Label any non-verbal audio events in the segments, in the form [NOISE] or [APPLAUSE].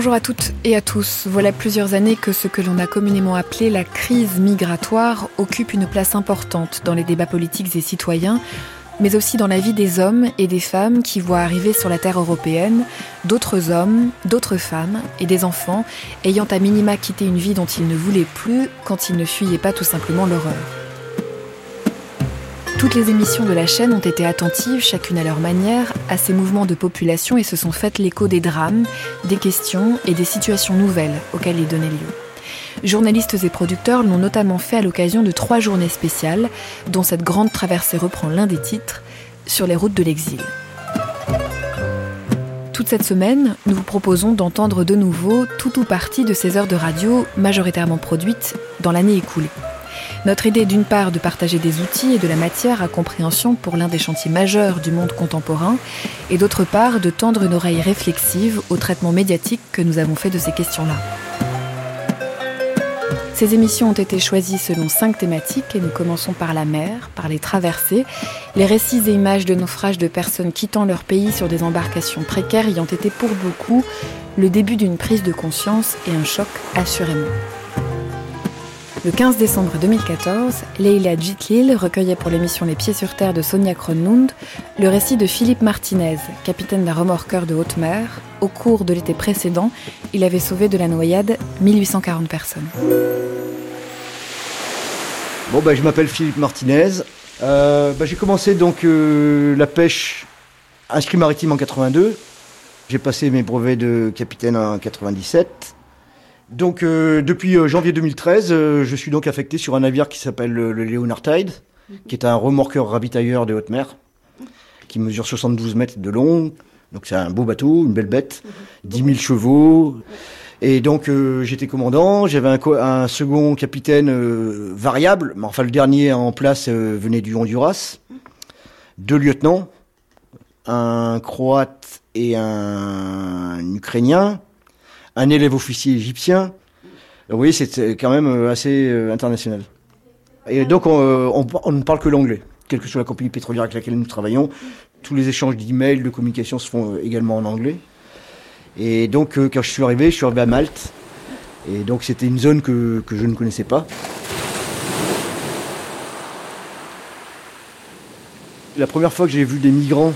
Bonjour à toutes et à tous. Voilà plusieurs années que ce que l'on a communément appelé la crise migratoire occupe une place importante dans les débats politiques et citoyens, mais aussi dans la vie des hommes et des femmes qui voient arriver sur la terre européenne d'autres hommes, d'autres femmes et des enfants ayant à minima quitté une vie dont ils ne voulaient plus quand ils ne fuyaient pas tout simplement l'horreur. Toutes les émissions de la chaîne ont été attentives, chacune à leur manière, à ces mouvements de population et se sont faites l'écho des drames, des questions et des situations nouvelles auxquelles ils donnaient lieu. Journalistes et producteurs l'ont notamment fait à l'occasion de trois journées spéciales, dont cette grande traversée reprend l'un des titres, sur les routes de l'exil. Toute cette semaine, nous vous proposons d'entendre de nouveau tout ou partie de ces heures de radio majoritairement produites dans l'année écoulée. Notre idée d'une part de partager des outils et de la matière à compréhension pour l'un des chantiers majeurs du monde contemporain, et d'autre part de tendre une oreille réflexive au traitement médiatique que nous avons fait de ces questions-là. Ces émissions ont été choisies selon cinq thématiques et nous commençons par la mer, par les traversées, les récits et images de naufrages de personnes quittant leur pays sur des embarcations précaires ayant été pour beaucoup le début d'une prise de conscience et un choc assurément. Le 15 décembre 2014, Leila Jitlil recueillait pour l'émission Les Pieds sur Terre de Sonia Kronlund le récit de Philippe Martinez, capitaine d'un remorqueur de haute mer. Au cours de l'été précédent, il avait sauvé de la noyade 1840 personnes. Bon, bah, je m'appelle Philippe Martinez. Euh, bah, j'ai commencé donc euh, la pêche inscrit maritime en 82. J'ai passé mes brevets de capitaine en 97. Donc euh, depuis euh, janvier 2013, euh, je suis donc affecté sur un navire qui s'appelle le, le Leonard Tide, qui est un remorqueur ravitailleur des hautes mers, qui mesure 72 mètres de long. Donc c'est un beau bateau, une belle bête, 10 000 chevaux. Et donc j'étais commandant, j'avais un, co- un second capitaine variable, mais enfin le dernier en place venait du Honduras, deux lieutenants, un croate et un ukrainien, un élève officier égyptien. Vous voyez, c'est quand même euh, assez euh, international. Et donc, on, euh, on, ne parle que l'anglais, quelle que soit la compagnie pétrolière avec laquelle nous travaillons. Tous les échanges d'emails, de communication se font également en anglais. Et donc, quand je suis arrivé, je suis arrivé à Malte. Et donc, c'était une zone que je ne connaissais pas. La première fois que j'ai vu des migrants,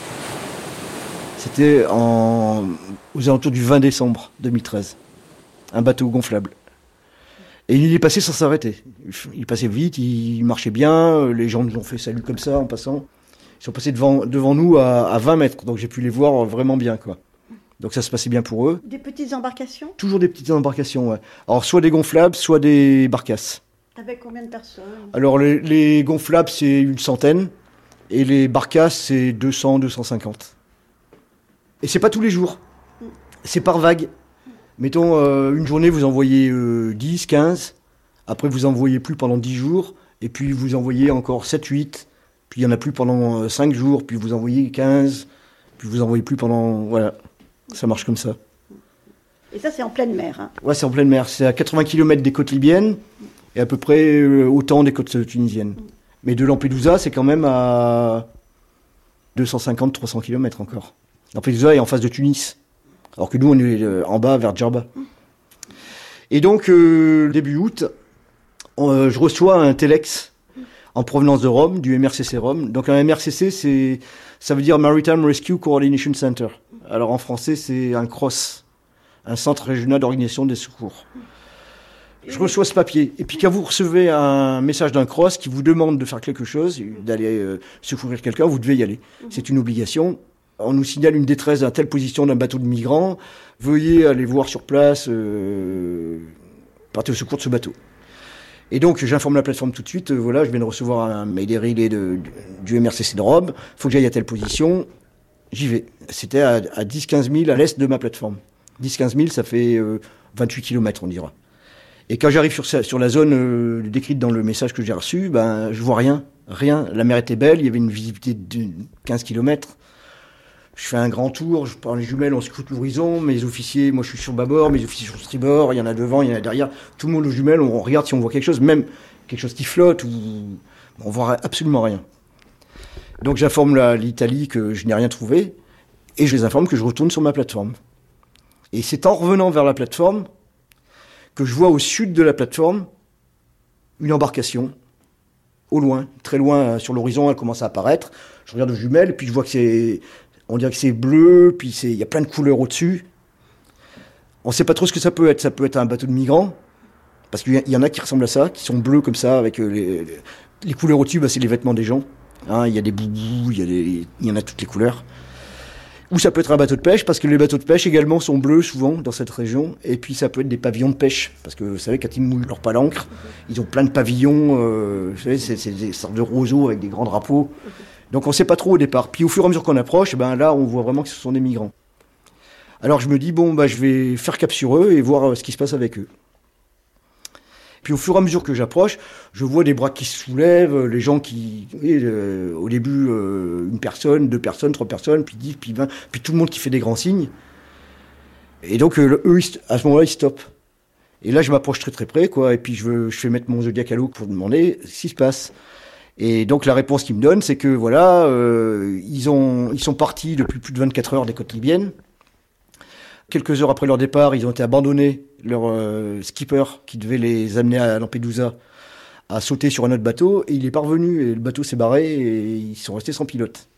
c'était en, aux alentours du 20 décembre 2013. Un bateau gonflable. Et il est passé sans s'arrêter. Il passait vite, il marchait bien, les gens nous ont fait salut comme ça en passant. Ils sont passés devant, devant nous à, à 20 mètres, donc j'ai pu les voir vraiment bien. quoi. Donc ça se passait bien pour eux. Des petites embarcations? Toujours des petites embarcations, ouais. Alors soit des gonflables, soit des barcasses. Avec combien de personnes? Alors les, les gonflables, c'est une centaine, et les barcasses, c'est 200, 250. Et c'est pas tous les jours. C'est par vague. Mettons, euh, une journée, vous envoyez euh, 10, 15. Après, vous envoyez plus pendant 10 jours. Et puis, vous envoyez encore 7, 8. Puis, il y en a plus pendant euh, 5 jours. Puis, vous envoyez 15. Puis, vous envoyez plus pendant... Voilà. Ça marche comme ça. Et ça, c'est en pleine mer. hein. Ouais, c'est en pleine mer. C'est à 80 km des côtes libyennes. Et à peu près euh, autant des côtes tunisiennes. Mais de Lampedusa, c'est quand même à 250-300 km encore. Lampedusa est en face de Tunis. Alors que nous, on est euh, en bas, vers Djerba. Et donc, euh, début août, euh, je reçois un Telex en provenance de Rome, du MRCC Rome. Donc un MRCC, c'est, ça veut dire Maritime Rescue Coordination Center. Alors en français, c'est un CROSS, un centre régional d'organisation des secours. Je reçois ce papier. Et puis quand vous recevez un message d'un cross qui vous demande de faire quelque chose, d'aller secourir quelqu'un, vous devez y aller. C'est une obligation. On nous signale une détresse à telle position d'un bateau de migrants. Veuillez aller voir sur place, euh, partez au secours de ce bateau. Et donc j'informe la plateforme tout de suite. euh, voilà, je viens de recevoir un mail du MRCC de Rome. Faut que j'aille à telle position. J'y vais. C'était à, à 10-15 000 à l'est de ma plateforme. 10-15 000, ça fait euh, 28 km, on dira. Et quand j'arrive sur, la zone euh, décrite dans le message que j'ai reçu, ben, je vois rien. Rien. La mer était belle, il y avait une visibilité de 15 km. Je fais un grand tour, je prends les jumelles, on scrute l'horizon. Mes officiers, moi je suis sur bâbord, mes officiers sur tribord, il y en a devant, il y en a derrière. Tout le monde aux jumelles, on regarde si on voit quelque chose, même quelque chose qui flotte, ou on voit absolument rien. Donc j'informe l'Italie que je n'ai rien trouvé, et je les informe que je retourne sur ma plateforme. Et c'est en revenant vers la plateforme que je vois au sud de la plateforme une embarcation, au loin, très loin euh, sur l'horizon, elle commence à apparaître. Je regarde aux jumelles, puis je vois que c'est, on dirait que c'est bleu, puis il y a plein de couleurs au-dessus. On ne sait pas trop ce que ça peut être. Ça peut être un bateau de migrants, parce qu'il y, en a qui ressemblent à ça, qui sont bleus comme ça, avec euh, les, couleurs au-dessus, bah, c'est les vêtements des gens. Hein, il y a des boubous, il y, a y en a toutes les couleurs. Ou ça peut être un bateau de pêche, parce que les bateaux de pêche également sont bleus souvent dans cette région. Et puis ça peut être des pavillons de pêche, parce que vous savez, quand ils mouillent leur palanque, ils ont plein de pavillons, euh, vous savez, c'est des sortes de roseaux avec des grands drapeaux. Donc on ne sait pas trop au départ. Puis au fur et à mesure qu'on approche, ben là on voit vraiment que ce sont des migrants. Alors je me dis, bon, bah, je vais faire cap sur eux et voir euh, ce qui se passe avec eux. Puis au fur et à mesure que j'approche, je vois des bras qui se soulèvent, les gens qui, voyez, euh, au début, euh, une personne, deux personnes, trois personnes, puis dix, puis vingt, puis tout le monde qui fait des grands signes. Et donc, eux, à ce moment-là, ils stoppent. Et là, je m'approche très très près, quoi, et puis je, veux, je fais mettre mon zodiac à l'eau pour demander ce qui se passe. Et donc, la réponse qu'ils me donnent, c'est que voilà, euh, ils, ont, ils sont partis depuis plus de 24 heures des côtes libyennes. Quelques heures après leur départ, ils ont été abandonnés. Leur euh, skipper, qui devait les amener à Lampedusa, a sauté sur un autre bateau et il est parvenu. Et le bateau s'est barré et ils sont restés sans pilote.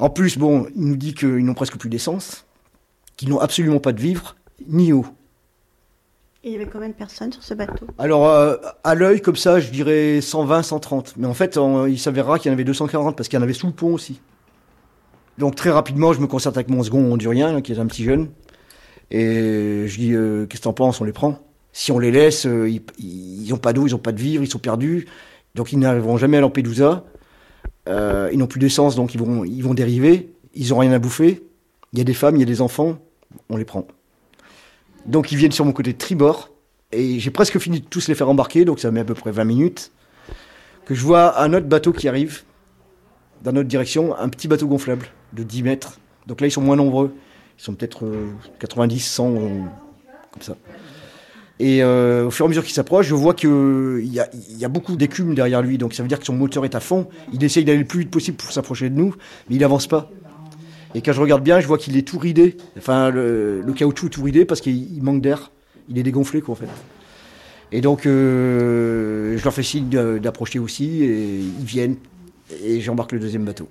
En plus, bon, il nous dit qu'ils n'ont presque plus d'essence, qu'ils n'ont absolument pas de vivres, ni eau. Et il y avait combien de personnes sur ce bateau? Alors, euh, à l'œil, comme ça, je dirais 120, 130. Mais en fait, il s'avérera qu'il y en avait 240 parce qu'il y en avait sous le pont aussi. Donc, très rapidement, je me concerte avec mon second hondurien, qui est un petit jeune. Et je dis, euh, qu'est-ce que t'en penses? On les prend Si on les laisse, euh, ils n'ont pas d'eau, ils n'ont pas de vivres, ils sont perdus. Donc, ils n'arriveront jamais à Lampedusa. Ils n'ont plus d'essence, donc ils vont dériver. Ils n'ont rien à bouffer. Il y a des femmes, il y a des enfants. On les prend. Donc, ils viennent sur mon côté tribord. Et j'ai presque fini de tous les faire embarquer, donc ça met à peu près 20 minutes. Que je vois un autre bateau qui arrive, dans notre direction, un petit bateau gonflable de 10 mètres. Donc là, ils sont moins nombreux. Ils sont peut-être euh, 90, 100, euh, comme ça. Et euh, au fur et à mesure qu'il s'approche, je vois qu'il y a, il y a beaucoup d'écume derrière lui. Donc ça veut dire que son moteur est à fond. Il essaye d'aller le plus vite possible pour s'approcher de nous, mais il avance pas. Et quand je regarde bien, je vois qu'il est tout ridé. Enfin, le, caoutchouc est tout ridé parce qu'il il manque d'air. Il est dégonflé, quoi, en fait. Et donc, euh, je leur fais signe d'approcher aussi, et ils viennent, et j'embarque le deuxième bateau.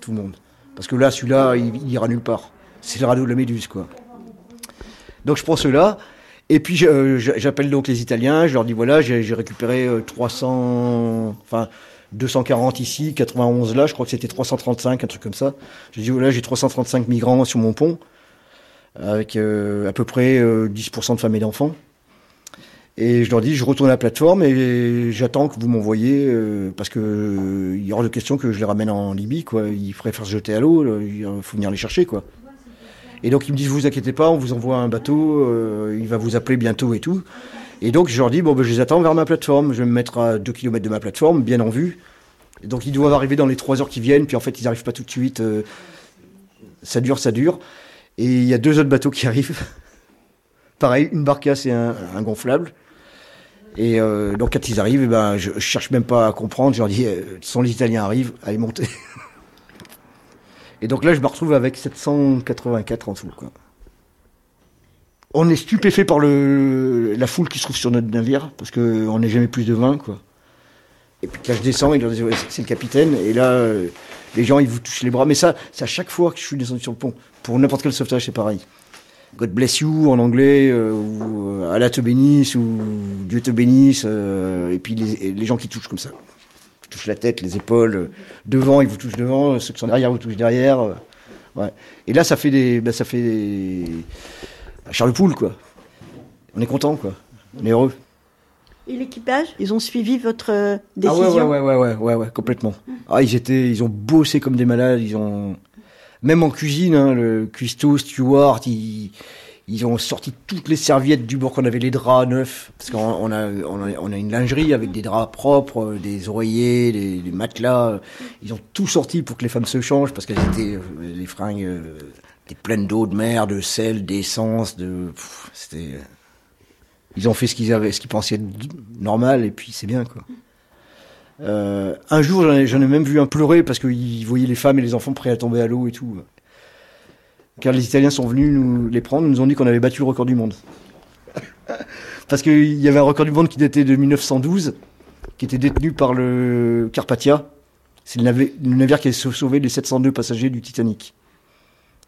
Tout le monde. Parce que là, celui-là, il, il ira nulle part. C'est le radeau de la Méduse, quoi. Donc, je prends ceux-là, et puis euh, j'appelle donc les Italiens, je leur dis voilà, j'ai récupéré euh, 300, enfin 240 ici, 91 là, je crois que c'était 335, un truc comme ça. Je dis voilà, j'ai 335 migrants sur mon pont, avec euh, à peu près euh, 10% de femmes et d'enfants. Et je leur dis, je retourne à la plateforme et j'attends que vous m'envoyiez, euh, parce que euh, il y hors de question que je les ramène en Libye, quoi. Ils préfèrent se jeter à l'eau, il faut venir les chercher, quoi. Et donc ils me disent, vous inquiétez pas, on vous envoie un bateau, euh, il va vous appeler bientôt et tout. Et donc je leur dis, bon, ben, je les attends vers ma plateforme, je vais me mettre à 2 km de ma plateforme, bien en vue. Et donc ils doivent arriver dans les 3 heures qui viennent, puis en fait ils n'arrivent pas tout de suite. euh, ça dure, ça dure. Et il y a deux autres bateaux qui [LAUGHS] arrivent. Pareil, une barcasse et un, un gonflable. Et euh, donc quand ils arrivent, ben, je, je cherche même pas à comprendre. Je leur dis, euh, sans les Italiens arrivent, allez monter. [LAUGHS] et donc là, je me retrouve avec 784 en. Quoi. On est stupéfait par le, la foule qui se trouve sur notre navire, parce qu'on n'est jamais plus de 20. Quoi. Et puis là, je descends, et leur c'est le capitaine. Et là, euh, les gens, ils vous touchent les bras. Mais ça, c'est à chaque fois que je suis descendu sur le pont. Pour n'importe quel sauvetage, c'est pareil. God bless you en anglais, euh, ou euh, Allah te bénisse, ou Dieu te bénisse, et puis les, gens qui touchent comme ça. Ils touchent la tête, les épaules, devant, ils vous touchent devant, ceux qui sont derrière vous touchent derrière. ouais. Et là, ça fait des, bah, ça fait des, Charles Poule, quoi. On est content, quoi. On est heureux. Et l'équipage Ils ont suivi votre euh, Ah décision ouais, ouais, ouais, ouais, ouais, ouais, complètement. Ah, ils étaient, ils ont bossé comme des malades, ils ont, même en cuisine, hein, le cuistot, steward, ils, ils ont sorti toutes les serviettes du bord qu'on avait les draps neufs, parce qu'on on a, on a, une lingerie avec des draps propres, euh, des oreillers, des, des matelas, euh, ils ont tout sorti pour que les femmes se changent, parce qu'elles étaient, euh, les fringues, étaient pleines d'eau, de mer, de sel, d'essence, de, c'était, euh, ils ont fait ce qu'ils avaient, ce qu'ils pensaient normal, et puis c'est bien, quoi. Euh, un jour, j'en ai, même vu un pleurer parce qu'il voyait les femmes et les enfants prêts à tomber à l'eau et tout. car les Italiens sont venus nous les prendre, nous ont dit qu'on avait battu le record du monde. [LAUGHS] Parce qu'il y avait un record du monde qui datait de 1912, qui était détenu par le Carpathia. C'est le, le navire qui a sauvé les 702 passagers du Titanic.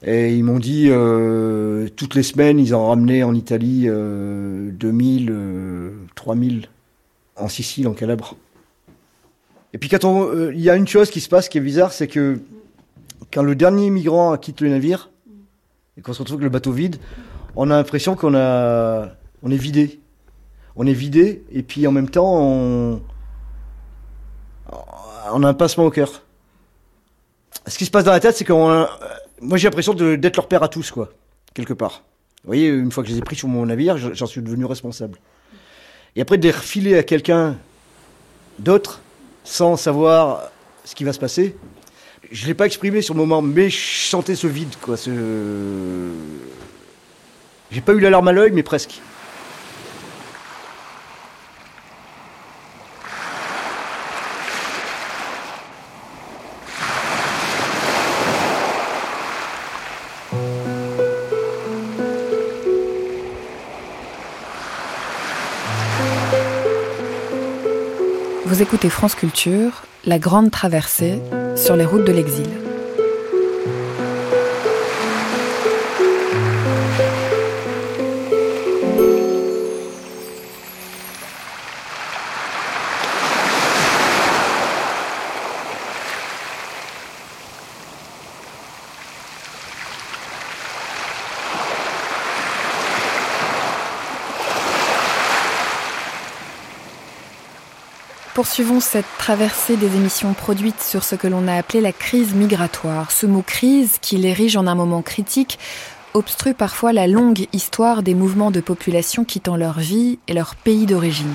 Et ils m'ont dit, euh, toutes les semaines, ils en ramenaient en Italie euh, 2000, euh, 3000 en Sicile, en Calabre. Et puis quand on, euh, il y a une chose qui se passe qui est bizarre, c'est que quand le dernier migrant quitte le navire et qu'on se retrouve avec le bateau vide, on a l'impression qu'on a, on est vidé. On est vidé et puis en même temps on, on a un pincement au cœur. Ce qui se passe dans la tête, c'est qu'on, a- moi j'ai l'impression d'être leur père à tous quoi, quelque part. Vous voyez, une fois que je les ai pris sur mon navire, j'en suis devenu responsable. Et après de les refiler à quelqu'un d'autre, sans savoir ce qui va se passer, je l'ai pas exprimé sur le moment, mais je sentais ce vide, quoi. Ce... J'ai pas eu la larme à l'œil, mais presque. Vous écoutez France Culture, La Grande Traversée sur les routes de l'exil. Poursuivons cette traversée des émissions produites sur ce que l'on a appelé la crise migratoire. Ce mot crise, qui l'érige en un moment critique, obstrue parfois la longue histoire des mouvements de population quittant leur vie et leur pays d'origine.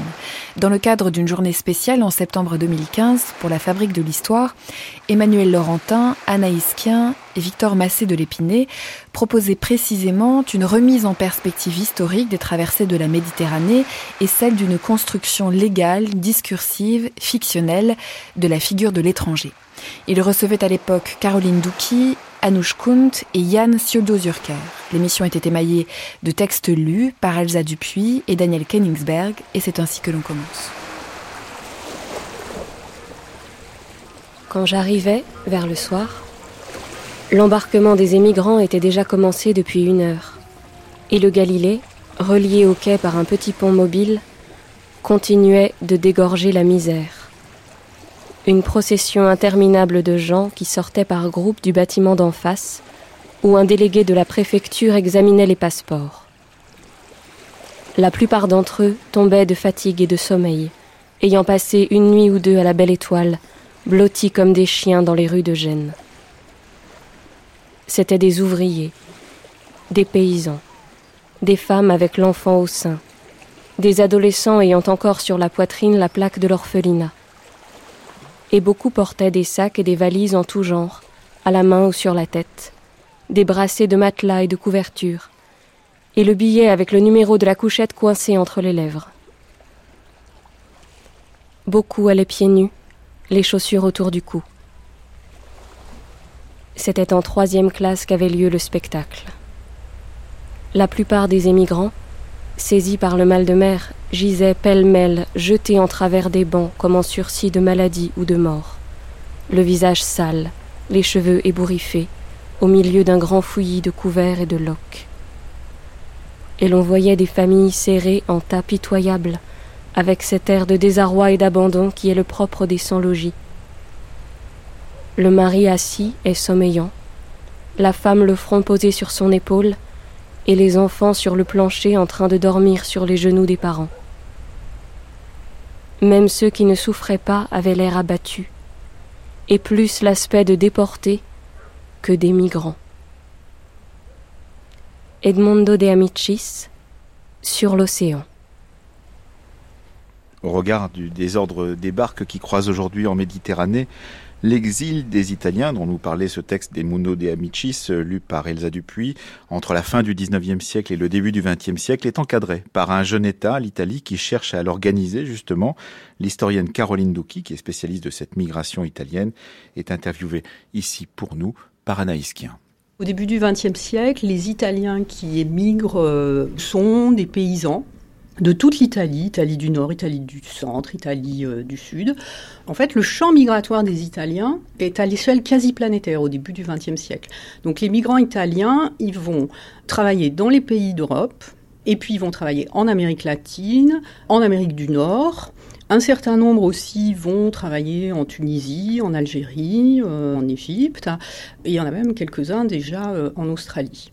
Dans le cadre d'une journée spéciale en septembre 2015 pour la Fabrique de l'Histoire, Emmanuel Laurentin, Anaïs Kien et Victor Massé de l'Épinay proposaient précisément une remise en perspective historique des traversées de la Méditerranée et celle d'une construction légale, discursive, fictionnelle de la figure de l'étranger. Il recevait à l'époque Caroline Douki, Anouche Kunt et Yann Siodo-Zurker. L'émission était émaillée de textes lus par Elsa Dupuis et Daniel Kenningsberg, et c'est ainsi que l'on commence. Quand j'arrivais, vers le soir, l'embarquement des émigrants était déjà commencé depuis une heure, et le Galilée, relié au quai par un petit pont mobile, continuait de dégorger la misère. Une procession interminable de gens qui sortaient par groupes du bâtiment d'en face, où un délégué de la préfecture examinait les passeports. La plupart d'entre eux tombaient de fatigue et de sommeil, ayant passé une nuit ou deux à la belle étoile, blottis comme des chiens dans les rues de Gênes. C'étaient des ouvriers, des paysans, des femmes avec l'enfant au sein, des adolescents ayant encore sur la poitrine la plaque de l'orphelinat. Et beaucoup portaient des sacs et des valises en tout genre, à la main ou sur la tête, des brassées de matelas et de couvertures, et le billet avec le numéro de la couchette coincé entre les lèvres. Beaucoup allaient pieds nus, les chaussures autour du cou. C'était en troisième classe qu'avait lieu le spectacle. La plupart des émigrants, saisis par le mal de mer, gisaient pêle-mêle, jetés en travers des bancs comme en sursis de maladie ou de mort, le visage sale, les cheveux ébouriffés, au milieu d'un grand fouillis de couverts et de loques. Et l'on voyait des familles serrées en tas pitoyables, avec cet air de désarroi et d'abandon qui est le propre des sans-logis. Le mari assis et sommeillant, la femme le front posé sur son épaule, et les enfants sur le plancher en train de dormir sur les genoux des parents. Même ceux qui ne souffraient pas avaient l'air abattus, et plus l'aspect de déportés que des migrants. Edmondo de Amicis, sur l'océan. Au regard du désordre des barques qui croisent aujourd'hui en Méditerranée, l'exil des Italiens, dont nous parlait ce texte d'Edmundo de Amicis, lu par Elsa Dupuis, entre la fin du XIXe siècle et le début du XXe siècle, est encadré par un jeune État, l'Italie, qui cherche à l'organiser justement. L'historienne Caroline Douki, qui est spécialiste de cette migration italienne, est interviewée ici pour nous par Anaïs Kien. Au début du XXe siècle, les Italiens qui émigrent euh, sont des paysans de toute l'Italie, Italie du Nord, Italie du Centre, Italie euh, du Sud. En fait, le champ migratoire des Italiens est à l'échelle quasi planétaire au début du XXe siècle. Donc les migrants italiens, ils vont travailler dans les pays d'Europe, et puis ils vont travailler en Amérique latine, en Amérique du Nord. Un certain nombre aussi vont travailler en Tunisie, en Algérie, euh, en Égypte, et il y en a même quelques-uns déjà euh, en Australie.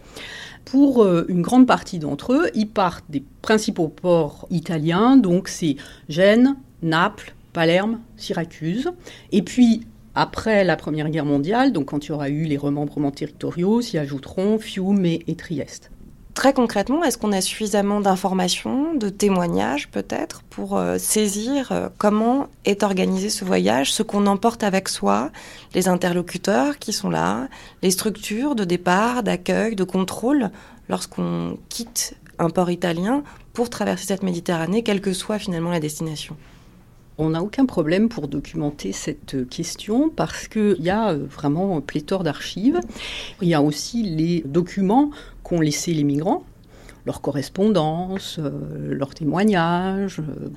Pour euh, une grande partie d'entre eux, ils partent des principaux ports italiens, donc c'est Gênes, Naples, Palerme, Syracuse. Et puis, après la Première Guerre mondiale, donc quand il y aura eu les remembrements territoriaux, s'y ajouteront Fiume et, et Trieste. Très concrètement, est-ce qu'on a suffisamment d'informations, de témoignages peut-être, pour euh, saisir euh, comment est organisé ce voyage, ce qu'on emporte avec soi, les interlocuteurs qui sont là, les structures de départ, d'accueil, de contrôle, lorsqu'on quitte un port italien pour traverser cette Méditerranée, quelle que soit finalement la destination? On n'a aucun problème pour documenter cette question parce qu'il y a euh, vraiment pléthore d'archives. Il y a aussi les documents qu'ont laissés les migrants leur correspondance, euh, leurs témoignages, euh,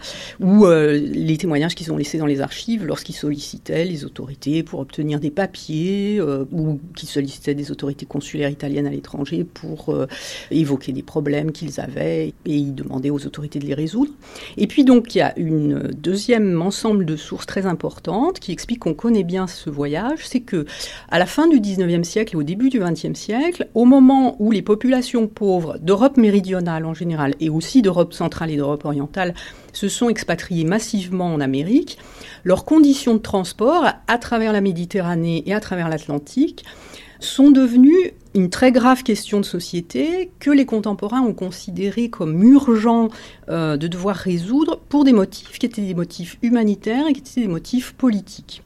ou euh, les témoignages qu'ils ont laissés dans les archives lorsqu'ils sollicitaient les autorités pour obtenir des papiers, ou qu'ils sollicitaient des autorités consulaires italiennes à l'étranger pour évoquer des problèmes qu'ils avaient, et ils demandaient aux autorités de les résoudre. Et puis donc il y a une deuxième ensemble de sources très importantes qui expliquent qu'on connaît bien ce voyage, c'est que à la fin du 19e siècle et au début du 20e siècle, au moment où les populations pauvres d'Europe méridionale en général et aussi d'Europe centrale et d'Europe orientale se sont expatriés massivement en Amérique, leurs conditions de transport à travers la Méditerranée et à travers l'Atlantique sont devenues une très grave question de société que les contemporains ont considéré comme urgent euh, de devoir résoudre pour des motifs qui étaient des motifs humanitaires et qui étaient des motifs politiques.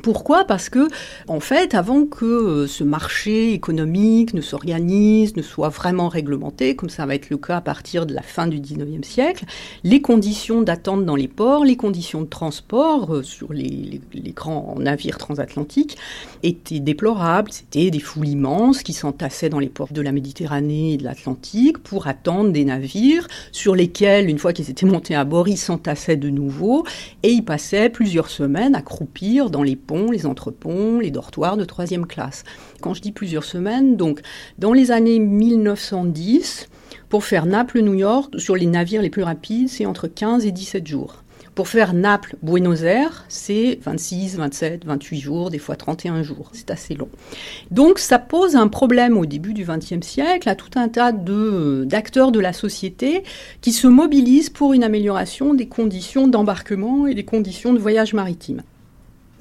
Pourquoi? Parce que, en fait, avant que euh, ce marché économique ne s'organise, ne soit vraiment réglementé, comme ça va être le cas à partir de la fin du 19e siècle, les conditions d'attente dans les ports, les conditions de transport euh, sur les, grands navires transatlantiques étaient déplorables. C'était des foules immenses qui s'entassaient dans les ports de la Méditerranée et de l'Atlantique pour attendre des navires sur lesquels, une fois qu'ils étaient montés à bord, ils s'entassaient de nouveau et ils passaient plusieurs semaines à croupir dans les ponts, les entreponts, les dortoirs de troisième classe. Quand je dis plusieurs semaines, donc dans les années 1910, pour faire Naples-New York, sur les navires les plus rapides, c'est entre 15 et 17 jours. Pour faire Naples-Buenos Aires, c'est 26, 27, 28 jours, des fois 31 jours. C'est assez long. Donc ça pose un problème au début du XXe siècle à tout un tas d'acteurs de la société qui se mobilisent pour une amélioration des conditions d'embarquement et des conditions de voyage maritime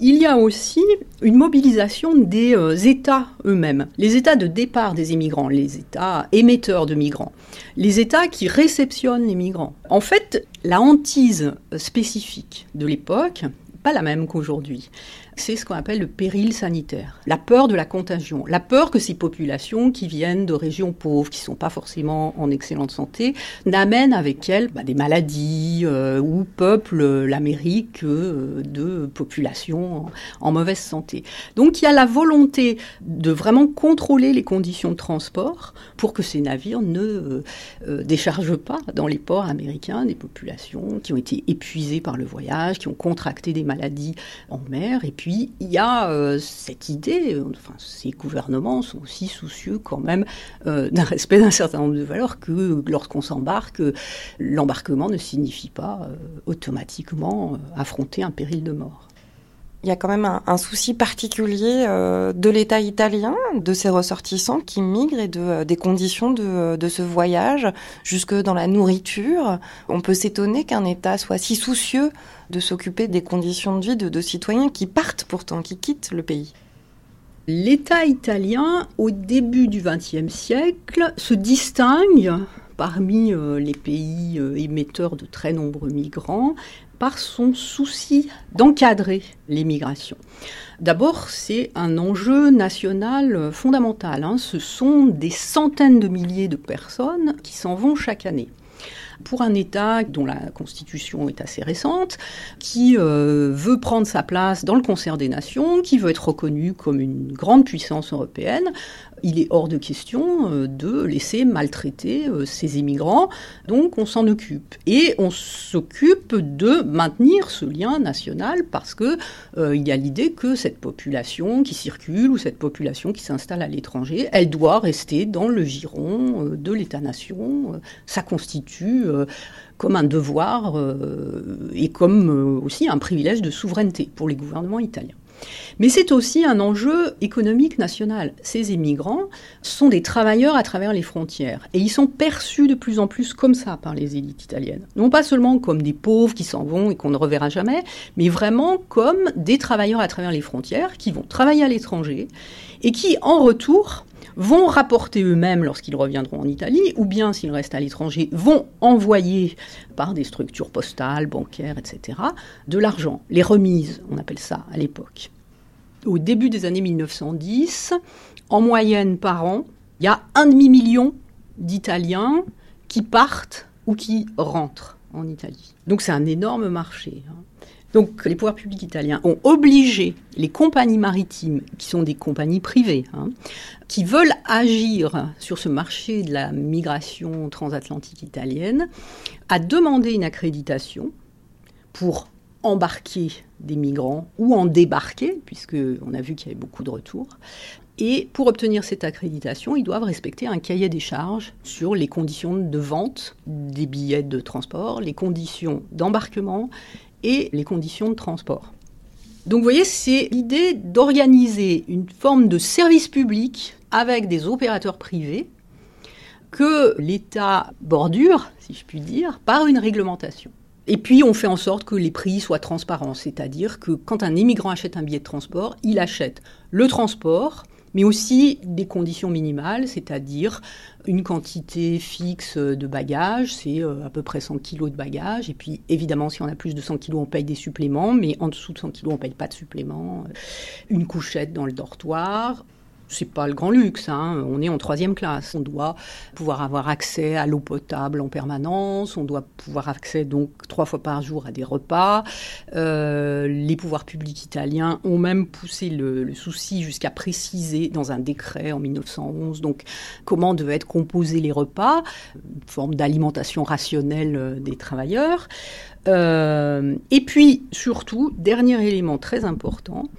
il y a aussi une mobilisation des euh, États eux-mêmes, les États de départ des immigrants, les États émetteurs de migrants, les États qui réceptionnent les migrants. En fait, la hantise spécifique de l'époque, pas la même qu'aujourd'hui c'est ce qu'on appelle le péril sanitaire, la peur de la contagion, la peur que ces populations qui viennent de régions pauvres, qui ne sont pas forcément en excellente santé, n'amènent avec elles bah, des maladies euh, ou peuplent l'Amérique euh, de populations en, mauvaise santé. Donc il y a la volonté de vraiment contrôler les conditions de transport pour que ces navires ne euh, déchargent pas dans les ports américains des populations qui ont été épuisées par le voyage, qui ont contracté des maladies en mer et puis, il y a euh, cette idée, enfin, ces gouvernements sont aussi soucieux quand même euh, d'un respect d'un certain nombre de valeurs que lorsqu'on s'embarque, l'embarquement ne signifie pas euh, automatiquement affronter un péril de mort. Il y a quand même un, souci particulier de l'État italien, de ses ressortissants qui migrent et de, des conditions de, ce voyage, jusque dans la nourriture. On peut s'étonner qu'un État soit si soucieux de s'occuper des conditions de vie de, citoyens qui partent pourtant, qui quittent le pays. L'État italien, au début du XXe siècle, se distingue parmi euh, les pays euh, émetteurs de très nombreux migrants par son souci d'encadrer l'immigration. D'abord, c'est un enjeu national fondamental. Hein. Ce sont des centaines de milliers de personnes qui s'en vont chaque année. Pour un État dont la constitution est assez récente, qui euh, veut prendre sa place dans le concert des nations, qui veut être reconnu comme une grande puissance européenne, il est hors de question euh, de laisser maltraiter euh, ces immigrants. Donc on s'en occupe. Et on s'occupe de maintenir ce lien national parce que euh, y a l'idée que cette population qui circule ou cette population qui s'installe à l'étranger, elle doit rester dans le giron de l'État-nation. Ça constitue comme un devoir et comme aussi un privilège de souveraineté pour les gouvernements italiens. Mais c'est aussi un enjeu économique national. Ces immigrants sont des travailleurs à travers les frontières et ils sont perçus de plus en plus comme ça par les élites italiennes. Non pas seulement comme des pauvres qui s'en vont et qu'on ne reverra jamais, mais vraiment comme des travailleurs à travers les frontières qui vont travailler à l'étranger et qui, en retour, vont rapporter eux-mêmes lorsqu'ils reviendront en Italie, ou bien s'ils restent à l'étranger, vont envoyer par des structures postales, bancaires, etc., de l'argent. Les remises, on appelle ça à l'époque. Au début des années 1910, en moyenne par an, il y a un demi-million d'Italiens qui partent ou qui rentrent en Italie. Donc c'est un énorme marché. Hein. Donc les pouvoirs publics italiens ont obligé les compagnies maritimes, qui sont des compagnies privées, hein, qui veulent agir sur ce marché de la migration transatlantique italienne, à demander une accréditation pour embarquer des migrants ou en débarquer, puisqu'on a vu qu'il y avait beaucoup de retours. Et pour obtenir cette accréditation, ils doivent respecter un cahier des charges sur les conditions de vente des billets de transport, les conditions d'embarquement et les conditions de transport. Donc vous voyez, c'est l'idée d'organiser une forme de service public avec des opérateurs privés que l'État bordure, si je puis dire, par une réglementation. Et puis on fait en sorte que les prix soient transparents, c'est-à-dire que quand un immigrant achète un billet de transport, il achète le transport, mais aussi des conditions minimales, c'est-à-dire une quantité fixe de bagages, c'est euh, à peu près 100 kg de bagages, et puis évidemment si on a plus de 100 kg on paye des suppléments, mais en dessous de 100 kg on ne paye pas de suppléments, une couchette dans le dortoir, c'est pas le grand luxe. Hein. On est en troisième classe. On doit pouvoir avoir accès à l'eau potable en permanence. On doit pouvoir accès donc trois fois par jour à des repas. Euh, les pouvoirs publics italiens ont même poussé le, souci jusqu'à préciser dans un décret en 1911 donc comment devaient être composés les repas, une forme d'alimentation rationnelle euh, des travailleurs. Euh, et puis surtout, dernier élément très important,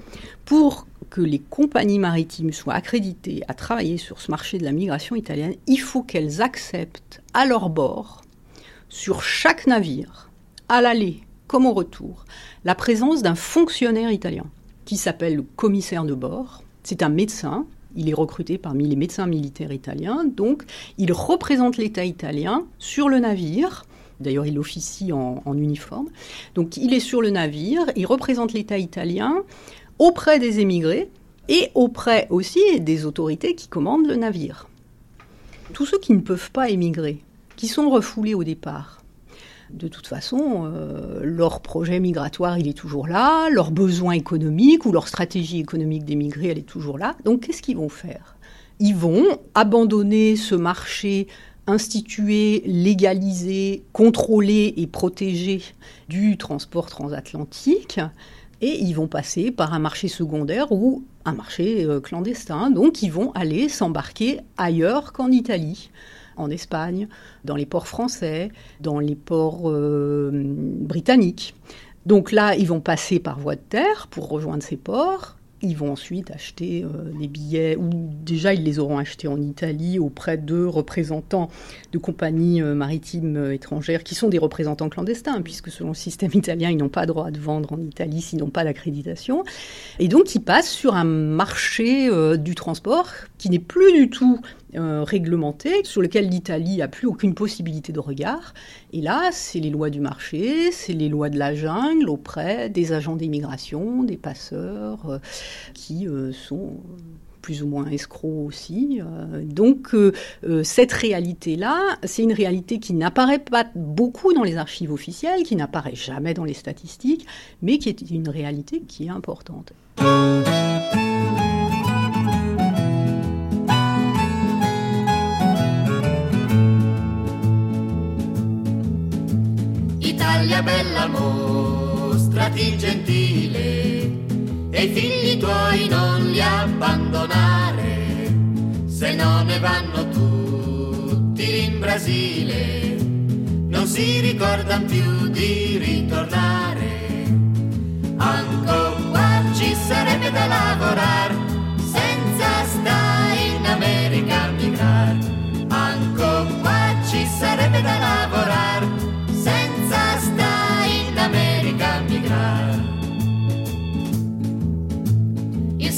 pour que les compagnies maritimes soient accréditées à travailler sur ce marché de la migration italienne, il faut qu'elles acceptent à leur bord, sur chaque navire, à l'aller comme au retour, la présence d'un fonctionnaire italien qui s'appelle le commissaire de bord. C'est un médecin, il est recruté parmi les médecins militaires italiens, donc il représente l'État italien sur le navire. D'ailleurs, il officie en, en, uniforme. Donc, il est sur le navire, il représente l'État italien auprès des émigrés et auprès aussi des autorités qui commandent le navire. Tous ceux qui ne peuvent pas émigrer, qui sont refoulés au départ, de toute façon, euh, leur projet migratoire, il est toujours là, leur besoin économique ou leur stratégie économique d'émigrer, elle est toujours là. Donc qu'est-ce qu'ils vont faire? Ils vont abandonner ce marché institué, légalisé, contrôlé et protégé du transport transatlantique et ils vont passer par un marché secondaire ou un marché euh, clandestin. Donc ils vont aller s'embarquer ailleurs qu'en Italie, en Espagne, dans les ports français, dans les ports euh, britanniques. Donc là, ils vont passer par voie de terre pour rejoindre ces ports ils vont ensuite acheter euh, des billets, ou déjà ils les auront achetés en Italie auprès de représentants de compagnies euh, maritimes euh, étrangères qui sont des représentants clandestins, puisque selon le système italien, ils n'ont pas droit de vendre en Italie s'ils n'ont pas d'accréditation. Et donc ils passent sur un marché du transport qui n'est plus du tout euh, réglementé, sur lequel l'Italie n'a plus aucune possibilité de regard. Et là, c'est les lois du marché, c'est les lois de la jungle auprès des agents d'immigration, des passeurs, euh, qui euh, sont plus ou moins escrocs aussi. donc cette réalité-là, c'est une réalité qui n'apparaît pas beaucoup dans les archives officielles, qui n'apparaît jamais dans les statistiques, mais qui est une réalité qui est importante. Italia bella mostrati gentile e i figli tuoi non li abbandonare, se no ne vanno tutti in Brasile, non si ricordano più di ritornare. Anco qua ci sarebbe da lavorare, senza stare in America a migrar. Anco qua ci sarebbe da lavorare,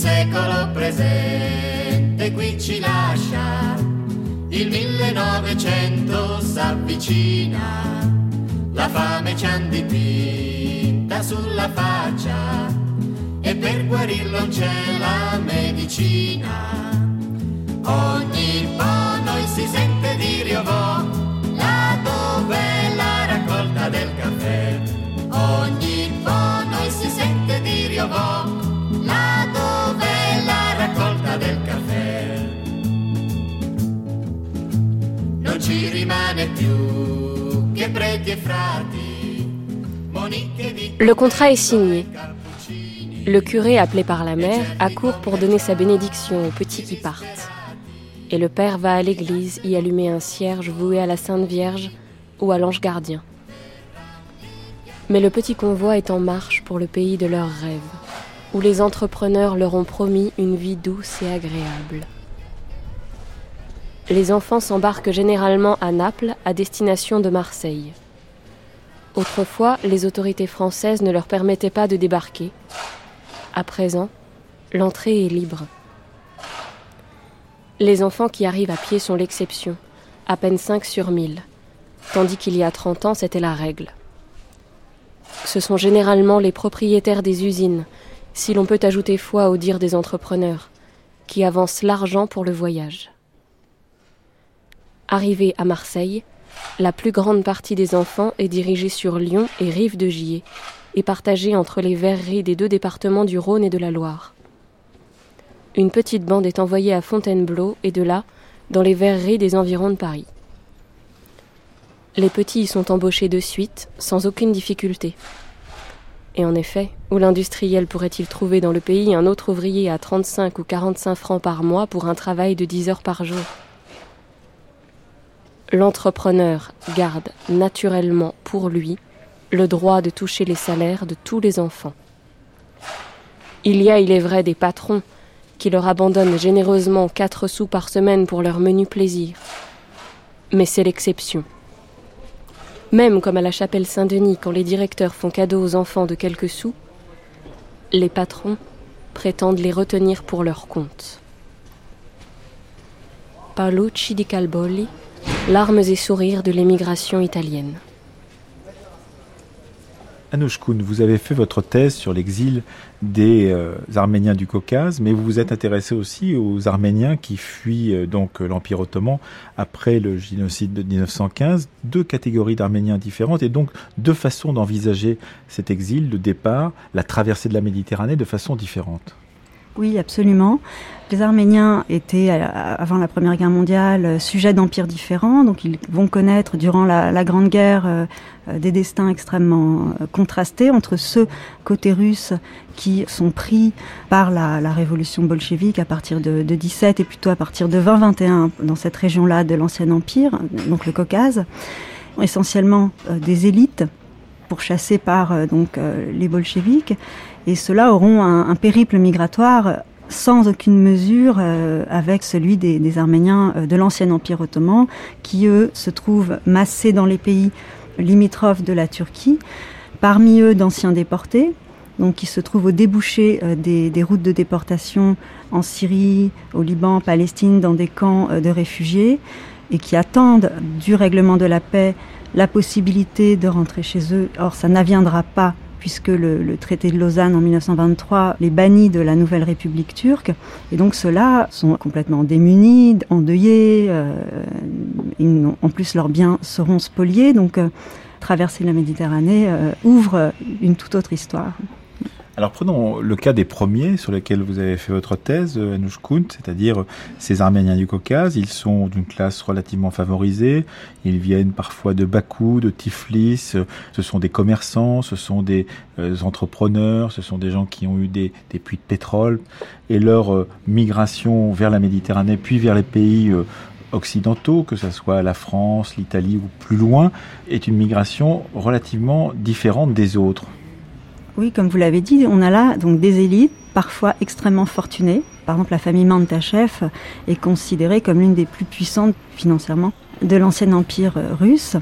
secolo presente qui ci lascia, il 1900 s'avvicina, la fame ci han dipinta sulla faccia e per guarirlo c'è la medicina. Ogni po' noi si sente dire ovò, là dove la raccolta del caffè. Ogni po' noi si sente dire ovò, Le contrat est signé. Le curé, appelé par la mère, accourt pour donner sa bénédiction aux petits qui partent. Et le père va à l'église y allumer un cierge voué à la Sainte Vierge ou à l'ange gardien. Mais le petit convoi est en marche pour le pays de leurs rêves, où les entrepreneurs leur ont promis une vie douce et agréable. Les enfants s'embarquent généralement à Naples à destination de Marseille. Autrefois, les autorités françaises ne leur permettaient pas de débarquer. À présent, l'entrée est libre. Les enfants qui arrivent à pied sont l'exception, à peine 5 sur 1000, tandis qu'il y a 30 ans, c'était la règle. Ce sont généralement les propriétaires des usines, si l'on peut ajouter foi au dire des entrepreneurs, qui avancent l'argent pour le voyage. Arrivés à Marseille, la plus grande partie des enfants est dirigée sur Lyon et Rive de Gier, et partagée entre les verreries des deux départements du Rhône et de la Loire. Une petite bande est envoyée à Fontainebleau et de là, dans les verreries des environs de Paris. Les petits y sont embauchés de suite, sans aucune difficulté. Et en effet, où l'industriel pourrait-il trouver dans le pays un autre ouvrier à 35 ou 45 francs par mois pour un travail de 10 heures par jour? L'entrepreneur garde naturellement pour lui le droit de toucher les salaires de tous les enfants. Il y a, il est vrai, des patrons qui leur abandonnent généreusement 4 sous par semaine pour leur menu plaisir. Mais c'est l'exception. Même comme à la chapelle Saint-Denis, quand les directeurs font cadeau aux enfants de quelques sous, les patrons prétendent les retenir pour leur compte. Paolucci di Calbolli, larmes et sourires de l'émigration italienne. Anouche Koun, vous avez fait votre thèse sur l'exil des euh, Arméniens du Caucase, mais vous vous êtes intéressé aussi aux Arméniens qui fuient euh, donc l'Empire ottoman après le génocide de 1915. Deux catégories d'Arméniens différentes et donc deux façons d'envisager cet exil, le départ, la traversée de la Méditerranée de façon différente. Oui, absolument. Les Arméniens étaient, avant la Première Guerre mondiale, sujets d'empires différents, donc ils vont connaître durant la, Grande Guerre euh, des destins extrêmement euh, contrastés entre ceux côté russe qui sont pris par la, révolution bolchevique à partir de, de 17 et plutôt à partir de 20-21 dans cette région-là de l'ancien empire, donc le Caucase, essentiellement euh, des élites pourchassées par donc les bolcheviques. Et ceux-là auront un, périple migratoire sans aucune mesure euh, avec celui des, Arméniens euh, de l'ancien Empire ottoman, qui eux se trouvent massés dans les pays limitrophes de la Turquie, parmi eux d'anciens déportés, donc qui se trouvent au débouché euh, des, des, routes de déportation en Syrie, au Liban, en Palestine, dans des camps de réfugiés, et qui attendent du règlement de la paix la possibilité de rentrer chez eux. Or, ça n'aviendra pas puisque le, traité de Lausanne en 1923 les bannit de la nouvelle République turque. Et donc ceux-là sont complètement démunis, endeuillés. Euh, en plus, leurs biens seront spoliés. Donc euh, traverser la Méditerranée euh, ouvre une toute autre histoire. Alors prenons le cas des premiers sur lesquels vous avez fait votre thèse, euh, Anouch Kunt, c'est-à-dire euh, ces Arméniens du Caucase. Ils sont d'une classe relativement favorisée. Ils viennent parfois de Bakou, de Tiflis. Ce sont des commerçants, ce sont des euh, entrepreneurs, ce sont des gens qui ont eu des, des puits de pétrole. Et leur migration vers la Méditerranée, puis vers les pays occidentaux, que ce soit la France, l'Italie ou plus loin, est une migration relativement différente des autres. Oui, comme vous l'avez dit, on a là donc des élites, parfois extrêmement fortunées. Par exemple, la famille Mantachev est considérée comme l'une des plus puissantes financièrement de l'ancien empire russe.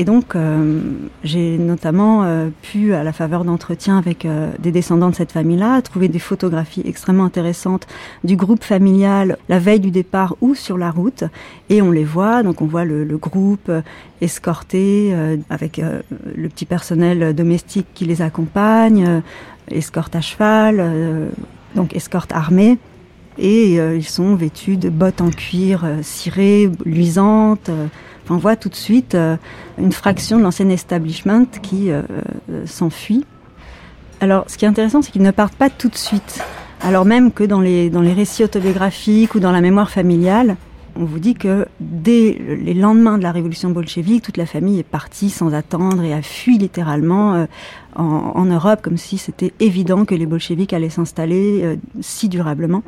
Et donc, euh, j'ai notamment euh, pu, à la faveur d'entretiens avec euh, des descendants de cette famille-là, trouver des photographies extrêmement intéressantes du groupe familial la veille du départ ou sur la route. Et on les voit, donc on voit le, le groupe escorté avec le petit personnel domestique qui les accompagne, escorte à cheval, donc escorte armée et ils sont vêtus de bottes en cuir cirées, luisantes, on voit tout de suite euh, une fraction de l'ancien establishment qui euh, euh, s'enfuit. Alors, ce qui est intéressant, c'est qu'ils ne partent pas tout de suite. Alors même que dans les, dans les récits autobiographiques ou dans la mémoire familiale, on vous dit que dès les lendemains de la révolution bolchevique, toute la famille est partie sans attendre et a fui littéralement en, en, Europe, comme si c'était évident que les bolcheviques allaient s'installer si durablement.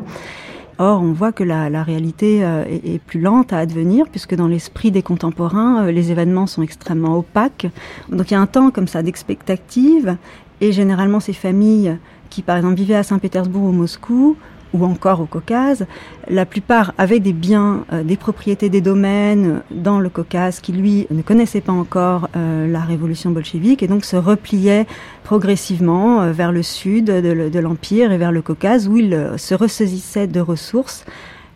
Or, on voit que la, réalité euh, est, est, plus lente à advenir, puisque dans l'esprit des contemporains, euh, les événements sont extrêmement opaques. Donc il y a un temps comme ça d'expectative, et généralement ces familles qui, par exemple, vivaient à Saint-Pétersbourg ou Moscou, ou encore au Caucase. La plupart avaient des biens, euh, des propriétés, des domaines dans le Caucase qui, lui, ne connaissait pas encore euh, la révolution bolchevique et donc se repliaient progressivement euh, vers le sud de, l'Empire et vers le Caucase où euh, se ressaisissaient de ressources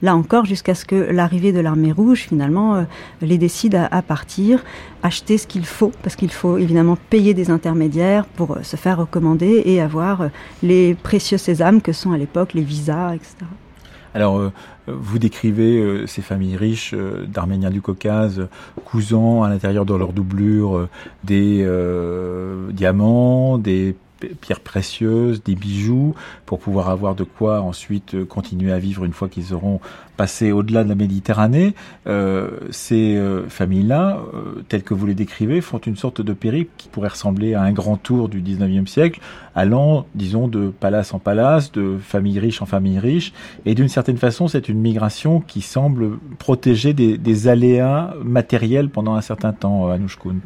là encore jusqu'à ce que l'arrivée de l'armée rouge finalement euh, les décide à, partir, acheter ce qu'il faut, parce qu'il faut évidemment payer des intermédiaires pour euh, se faire recommander et avoir euh, les précieux sésames que sont à l'époque les visas, etc. Alors, vous décrivez ces familles riches d'Arméniens du Caucase, cousant à l'intérieur de leur doublure des diamants, des pierres précieuses, des bijoux, pour pouvoir avoir de quoi ensuite euh, continuer à vivre une fois qu'ils auront passé au-delà de la Méditerranée. Euh, ces euh, familles-là, telles que vous les décrivez, font une sorte de périple qui pourrait ressembler à un grand tour du 19e siècle, allant, disons, de palace en palace, de famille riche en famille riche, et d'une certaine façon, c'est une migration qui semble protéger des, aléas matériels pendant un certain temps, à Nouchkount.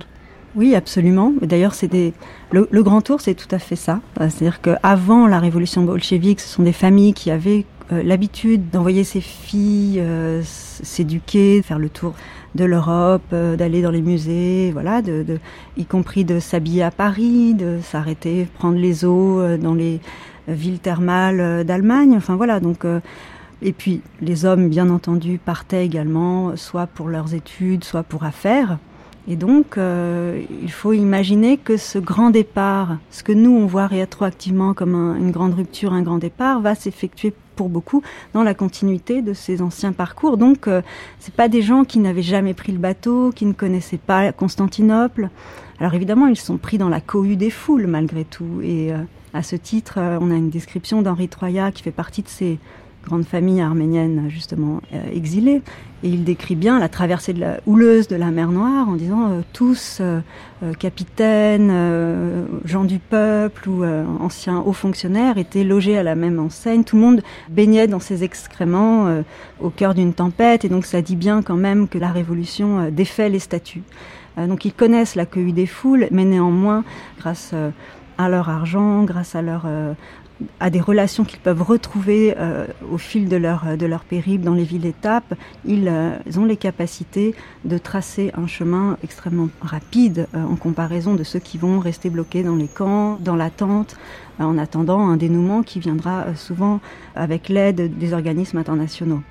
Oui, absolument. D'ailleurs, c'est des... le, le, Grand Tour, c'est tout à fait ça. C'est-à-dire qu'avant la révolution bolchevique, ce sont des familles qui avaient euh, l'habitude d'envoyer ses filles euh, s'éduquer, faire le tour de l'Europe, euh, d'aller dans les musées, voilà, de, de, y compris de s'habiller à Paris, de s'arrêter, prendre les eaux euh, dans les villes thermales euh, d'Allemagne. Enfin voilà, donc. Et puis les hommes, bien entendu, partaient également, soit pour leurs études, soit pour affaires. Et donc, euh, il faut imaginer que ce grand départ, ce que nous on voit rétroactivement comme un, une grande rupture, un grand départ, va s'effectuer pour beaucoup dans la continuité de ces anciens parcours. Donc, euh, c'est pas des gens qui n'avaient jamais pris le bateau, qui ne connaissaient pas Constantinople. Alors évidemment, ils sont pris dans la cohue des foules malgré tout. Et euh, à ce titre, euh, on a une description d'Henri Troya qui fait partie de ces grande famille arménienne justement euh, exilée et il décrit bien la traversée de la houleuse de la mer Noire en disant euh, tous euh, capitaines, gens du peuple ou anciens hauts fonctionnaires étaient logés à la même enseigne. Tout le monde baignait dans ses excréments au cœur d'une tempête et donc ça dit bien quand même que la révolution défait les statuts. Donc ils connaissent la cohue des foules, mais néanmoins grâce à leur argent, grâce à leur à des relations qu'ils peuvent retrouver euh, au fil de leur, de leur périple dans les villes-étapes, ils, euh, ils, ont les capacités de tracer un chemin extrêmement rapide euh, en comparaison de ceux qui vont rester bloqués dans les camps, dans l'attente, euh, en attendant un dénouement qui viendra euh, souvent avec l'aide des organismes internationaux.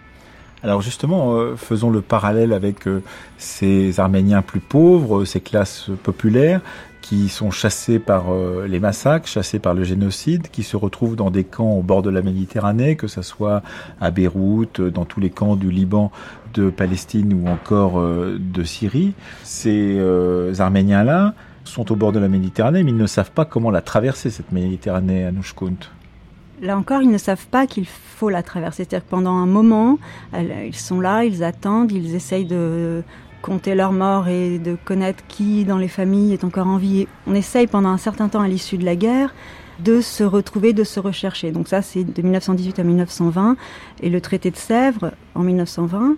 Alors justement, euh, faisons le parallèle avec euh, ces Arméniens plus pauvres, ces classes populaires qui sont chassés par euh, les massacres, chassés par le génocide, qui se retrouvent dans des camps au bord de la Méditerranée, que ce soit à Beyrouth, dans tous les camps du Liban, de Palestine ou encore euh, de Syrie. Ces euh, Arméniens-là sont au bord de la Méditerranée, mais ils ne savent pas comment la traverser, cette Méditerranée à Nushkunt. Là encore, ils ne savent pas qu'il faut la traverser. C'est-à-dire que pendant un moment, ils sont là, ils attendent, ils essayent de compter leurs morts et de connaître qui dans les familles est encore en vie. On essaye pendant un certain temps à l'issue de la guerre de se retrouver, de se rechercher. Donc ça, c'est de 1918 à 1920. Et le traité de Sèvres, en 1920,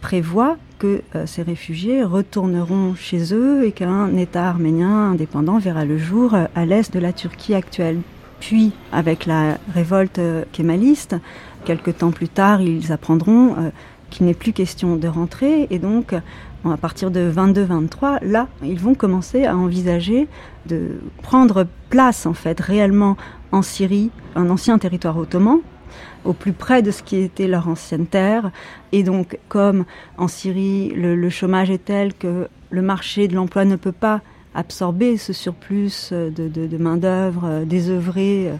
prévoit que euh, ces réfugiés retourneront chez eux et qu'un État arménien indépendant verra le jour euh, à l'est de la Turquie actuelle. Puis, avec la révolte euh, kémaliste, quelques temps plus tard, ils apprendront qu'il n'est plus question de rentrer et donc à partir de 22-23, là, ils vont commencer à envisager de prendre place en fait réellement en Syrie, un ancien territoire ottoman, au plus près de ce qui était leur ancienne terre. Et donc, comme en Syrie, le, chômage est tel que le marché de l'emploi ne peut pas absorber ce surplus de, main-d'œuvre désœuvrée,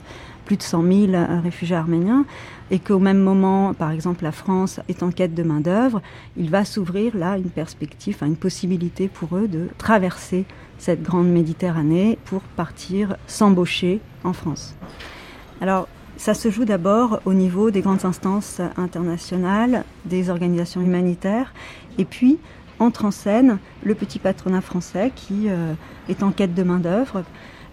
plus de 100 000 réfugiés arméniens, et qu'au même moment, par exemple, la France est en quête de main-d'œuvre, il va s'ouvrir là une perspective, une possibilité pour eux de traverser cette grande Méditerranée pour partir s'embaucher en France. Alors, ça se joue d'abord au niveau des grandes instances internationales, des organisations humanitaires, et puis entre en scène le petit patronat français qui euh, est en quête de main-d'œuvre.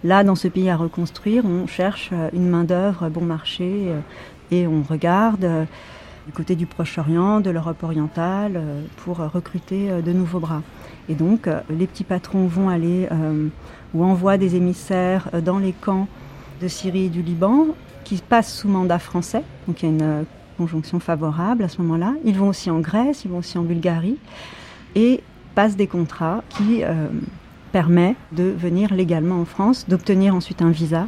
Là, dans ce pays à reconstruire, on cherche euh, une main-d'œuvre bon marché euh, et on regarde du côté du Proche-Orient, de l'Europe orientale, pour recruter de nouveaux bras. Et donc, les petits patrons vont aller ou envoient des émissaires dans les camps de Syrie et du Liban qui passent sous mandat français, donc il y a une euh, conjonction favorable à ce moment-là. Ils vont aussi en Grèce, ils vont aussi en Bulgarie, et passent des contrats qui euh, permettent de venir légalement en France, d'obtenir ensuite un visa.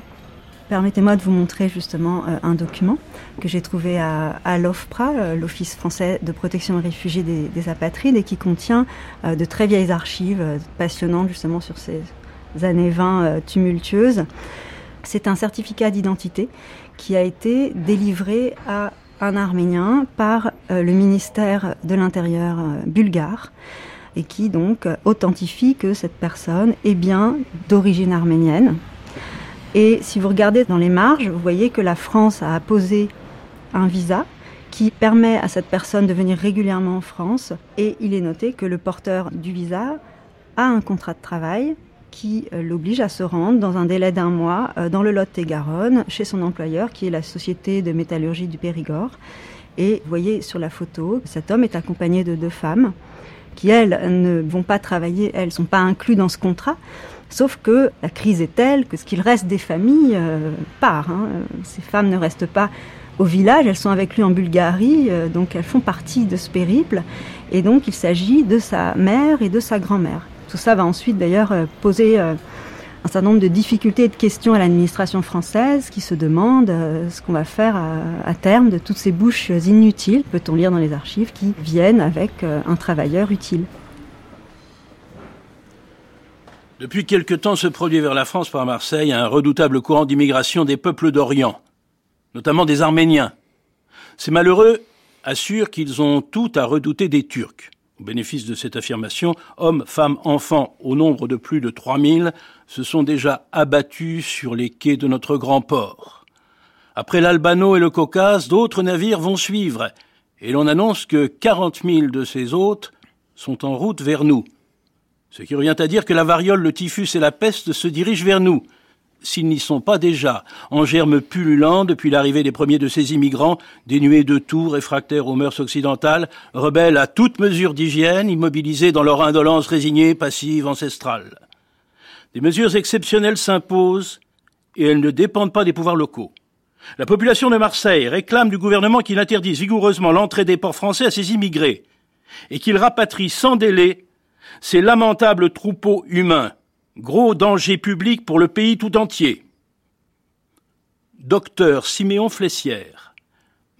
Permettez-moi de vous montrer justement euh, un document que j'ai trouvé à, l'OFPRA, l'Office français de protection des réfugiés des, des apatrides, et qui contient de très vieilles archives passionnantes justement sur ces années 20 tumultueuses. C'est un certificat d'identité qui a été délivré à un Arménien par euh, le ministère de l'Intérieur euh, bulgare et qui donc authentifie que cette personne est bien d'origine arménienne. Et si vous regardez dans les marges, vous voyez que la France a apposé un visa qui permet à cette personne de venir régulièrement en France et il est noté que le porteur du visa a un contrat de travail qui euh, l'oblige à se rendre dans un délai d'un mois euh, dans le Lot-et-Garonne chez son employeur qui est la société de métallurgie du Périgord. Et vous voyez sur la photo, cet homme est accompagné de deux femmes qui, elles, ne vont pas travailler, elles ne sont pas incluses dans ce contrat. Sauf que la crise est telle que ce qu'il reste des familles euh, part. Hein. Ces femmes ne restent pas au village, elles sont avec lui en Bulgarie, donc elles font partie de ce périple. Et donc il s'agit de sa mère et de sa grand-mère. Tout ça va ensuite d'ailleurs euh, poser euh, un certain nombre de difficultés et de questions à l'administration française qui se demande euh, ce qu'on va faire à, terme de toutes ces bouches inutiles, peut-on lire dans les archives, qui viennent avec un travailleur utile. Depuis quelque temps se produit vers la France par Marseille un redoutable courant d'immigration des peuples d'Orient, notamment des Arméniens. Ces malheureux assurent qu'ils ont tout à redouter des Turcs. Au bénéfice de cette affirmation, hommes, femmes, enfants, au nombre de plus de 3000, se sont déjà abattus sur les quais de notre grand port. Après l'Albano et le Caucase, d'autres navires vont suivre, et l'on annonce que 40 000 de ces hôtes sont en route vers nous. Ce qui revient à dire que la variole, le typhus et la peste se dirigent vers nous, s'ils n'y sont pas déjà, en germe pullulant depuis l'arrivée des premiers de ces immigrants, dénués de tout, réfractaires aux mœurs occidentales, rebelles à toute mesure d'hygiène, immobilisés dans leur indolence résignée, passive, ancestrale. Des mesures exceptionnelles s'imposent et elles ne dépendent pas des pouvoirs locaux. La population de Marseille réclame du gouvernement qu'il interdise vigoureusement l'entrée des ports français à ces immigrés et qu'il rapatrie sans délai ces lamentables troupeaux humains Gros danger public pour le pays tout entier. Docteur Siméon Flessière,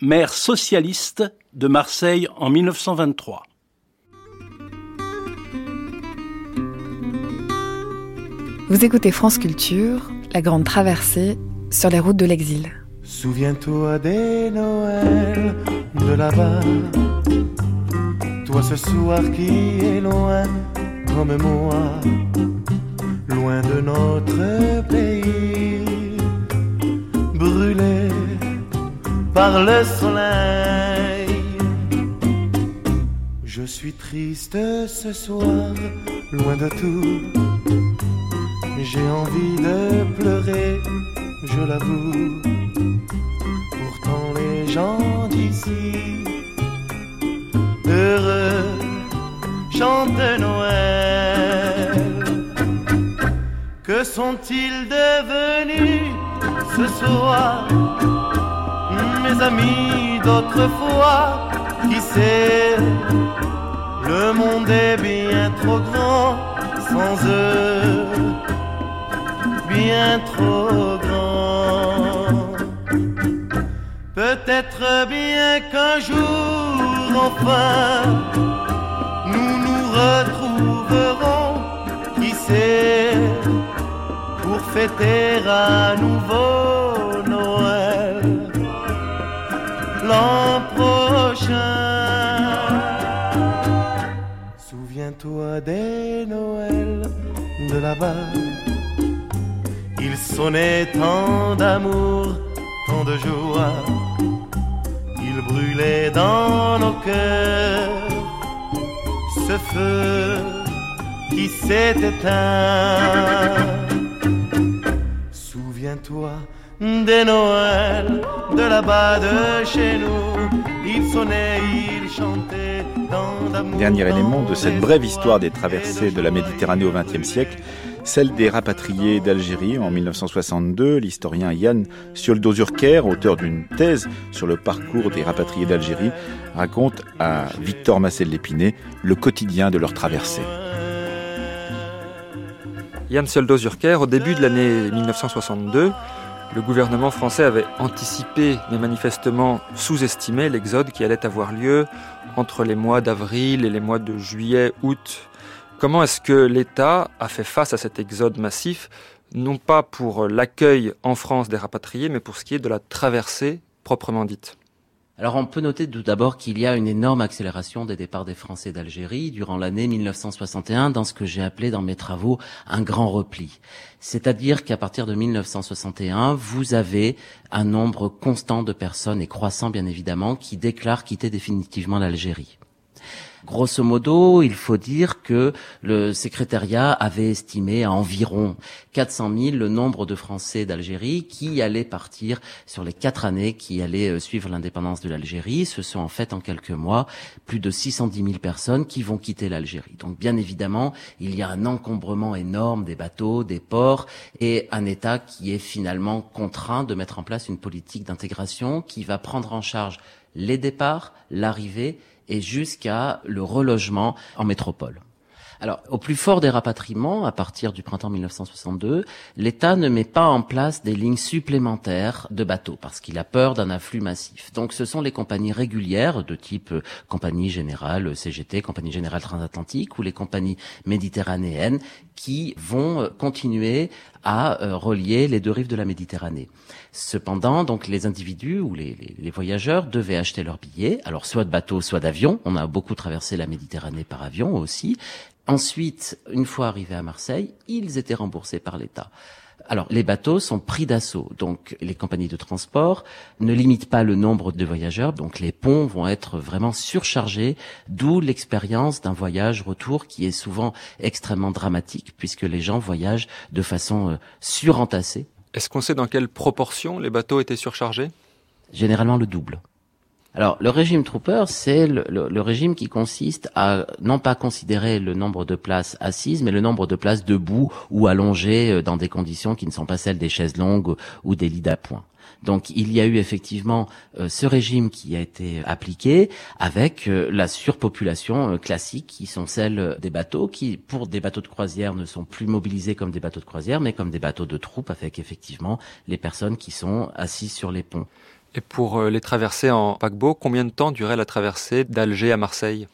maire socialiste de Marseille en 1923. Vous écoutez France Culture, la grande traversée sur les routes de l'exil. Souviens-toi des Noëls de là-bas, toi ce soir qui est loin comme moi loin de notre pays, brûlé par le soleil. Je suis triste ce soir, loin de tout. J'ai envie de pleurer, je l'avoue. Pourtant les gens d'ici, heureux, chantent Noël. Que sont-ils devenus ce soir Mes amis d'autrefois, qui sait? Le monde est bien trop grand sans eux, bien trop grand. Peut-être bien qu'un jour enfin nous nous retrouverons, qui sait, pour fêter à nouveau Noël l'an prochain. Souviens-toi des Noëls de là-bas. Il sonnait tant d'amour, tant de joie. Dans nos cœurs ce feu qui s'est éteint. Souviens-toi des Noëls de là-bas de chez nous. Il sonnait, il chantait dans d'amour. Dernier élément de cette brève histoire des traversées de la Méditerranée au XXe siècle, celle des rapatriés d'Algérie en 1962. L'historien Yann Sioldozurker, auteur d'une thèse sur le parcours des rapatriés d'Algérie, raconte à Victor Massel Lépiné le quotidien de leur traversée. Yann Sioldozurker, au début de l'année 1962, le gouvernement français avait anticipé, mais manifestement sous-estimé l'exode qui allait avoir lieu entre les mois d'avril et les mois de juillet, août. Comment est-ce que l'État a fait face à cet exode massif, non pas pour l'accueil en France des rapatriés, mais pour ce qui est de la traversée proprement dite? Alors on peut noter tout d'abord qu'il y a une énorme accélération des départs des Français d'Algérie durant l'année 1961 dans ce que j'ai appelé dans mes travaux un grand repli. C'est-à-dire qu'à partir de 1961, vous avez un nombre constant de personnes et croissant bien évidemment qui déclarent quitter définitivement l'Algérie. Grosso modo, il faut dire que le secrétariat avait estimé à environ 400 000 le nombre de Français d'Algérie qui allaient partir sur les quatre années qui allaient euh, suivre l'indépendance de l'Algérie. Ce sont en fait en quelques mois plus de 610 000 personnes qui vont quitter l'Algérie. Donc bien évidemment, il y a un encombrement énorme des bateaux, des ports et un État qui est finalement contraint de mettre en place une politique d'intégration qui va prendre en charge les départs, l'arrivée et jusqu'à le relogement en métropole. Alors, au plus fort des rapatriements, à partir du printemps 1962, l'État ne met pas en place des lignes supplémentaires de bateaux parce qu'il a peur d'un afflux massif. Donc, ce sont les compagnies régulières de type euh, Compagnie Générale CGT, Compagnie Générale Transatlantique ou les compagnies méditerranéennes qui vont euh, continuer à euh, relier les deux rives de la Méditerranée. Cependant, donc les individus ou les, voyageurs devaient acheter leurs billets, alors soit de bateau, soit d'avion. On a beaucoup traversé la Méditerranée par avion aussi. Ensuite, une fois arrivés à Marseille, ils étaient remboursés par l'État. Alors, les bateaux sont pris d'assaut, donc les compagnies de transport ne limitent pas le nombre de voyageurs, donc les ponts vont être vraiment surchargés, d'où l'expérience d'un voyage retour qui est souvent extrêmement dramatique, puisque les gens voyagent de façon euh, surentassée. Est-ce qu'on sait dans quelle proportion les bateaux étaient surchargés? Généralement le double. Alors, le régime trooper, c'est le, régime qui consiste à non pas considérer le nombre de places assises, mais le nombre de places debout ou allongées dans des conditions qui ne sont pas celles des chaises longues ou des lits d'appoint. Donc il y a eu effectivement euh, ce régime qui a été appliqué avec euh, la surpopulation euh, classique qui sont celles des bateaux qui pour des bateaux de croisière ne sont plus mobilisés comme des bateaux de croisière mais comme des bateaux de troupes avec effectivement les personnes qui sont assises sur les ponts. Et pour les traversées en paquebot, combien de temps durait la traversée d'Alger à Marseille?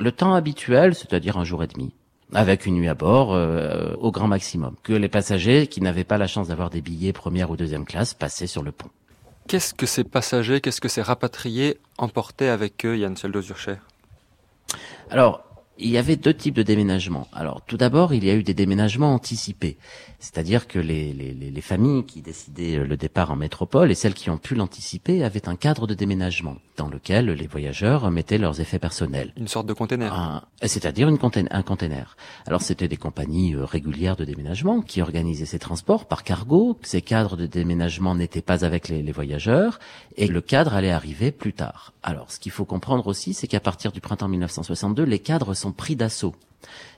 Le temps habituel, c'est-à-dire un jour et demi avec une nuit à bord euh, au grand maximum, que les passagers qui n'avaient pas la chance d'avoir des billets première ou deuxième classe passaient sur le pont. Qu'est-ce que ces passagers, qu'est-ce que ces rapatriés emportaient avec eux, Yann Seldozurcher? Alors, il y avait deux types de déménagements. Alors, tout d'abord, il y a eu des déménagements anticipés. C'est-à-dire que les, les, les, familles qui décidaient le départ en métropole et celles qui ont pu l'anticiper avaient un cadre de déménagement dans lequel les voyageurs mettaient leurs effets personnels. Une sorte de container. C'est-à-dire une un container. Alors, c'était des compagnies euh, régulières de déménagement qui organisaient ces transports par cargo. Ces cadres de déménagement n'étaient pas avec les, les voyageurs et le cadre allait arriver plus tard. Alors, ce qu'il faut comprendre aussi, c'est qu'à partir du printemps 1962, les cadres sont pris d'assaut.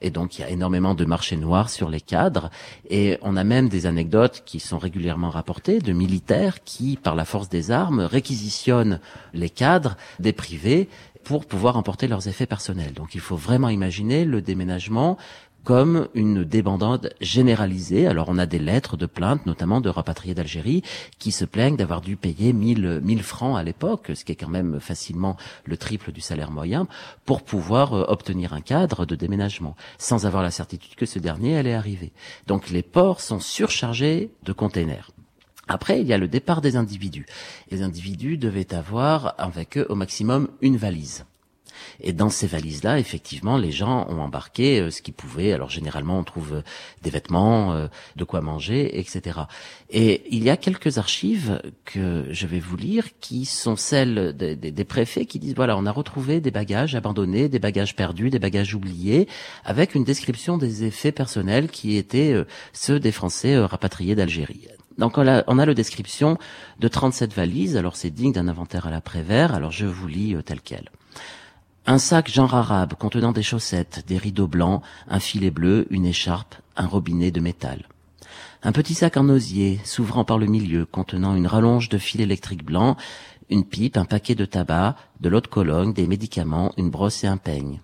Et donc il y a énormément de marchés noirs sur les cadres et on a même des anecdotes qui sont régulièrement rapportées de militaires qui, par la force des armes, réquisitionnent les cadres des privés pour pouvoir emporter leurs effets personnels. Donc il faut vraiment imaginer le déménagement comme une débandade généralisée. Alors on a des lettres de plainte, notamment de rapatriés d'Algérie, qui se plaignent d'avoir dû payer 1000, 1000 francs à l'époque, ce qui est quand même facilement le triple du salaire moyen, pour pouvoir euh, obtenir un cadre de déménagement, sans avoir la certitude que ce dernier allait arriver. Donc les ports sont surchargés de containers. Après, il y a le départ des individus. Les individus devaient avoir avec eux au maximum une valise. Et dans ces valises-là, effectivement, les gens ont embarqué euh, ce qu'ils pouvaient. Alors généralement, on trouve euh, des vêtements, euh, de quoi manger, etc. Et il y a quelques archives que je vais vous lire qui sont celles des, des préfets qui disent voilà, on a retrouvé des bagages abandonnés, des bagages perdus, des bagages oubliés, avec une description des effets personnels qui étaient ceux des Français rapatriés d'Algérie. Donc on a, on a le description de 37 valises, alors c'est digne d'un inventaire à l'après-vert, alors je vous lis tel quel. Un sac genre arabe contenant des chaussettes, des rideaux blancs, un filet bleu, une écharpe, un robinet de métal. Un petit sac en osier, s'ouvrant par le milieu, contenant une rallonge de fil électrique blanc, une pipe, un paquet de tabac, de l'eau de Cologne, des médicaments, une brosse et un peigne.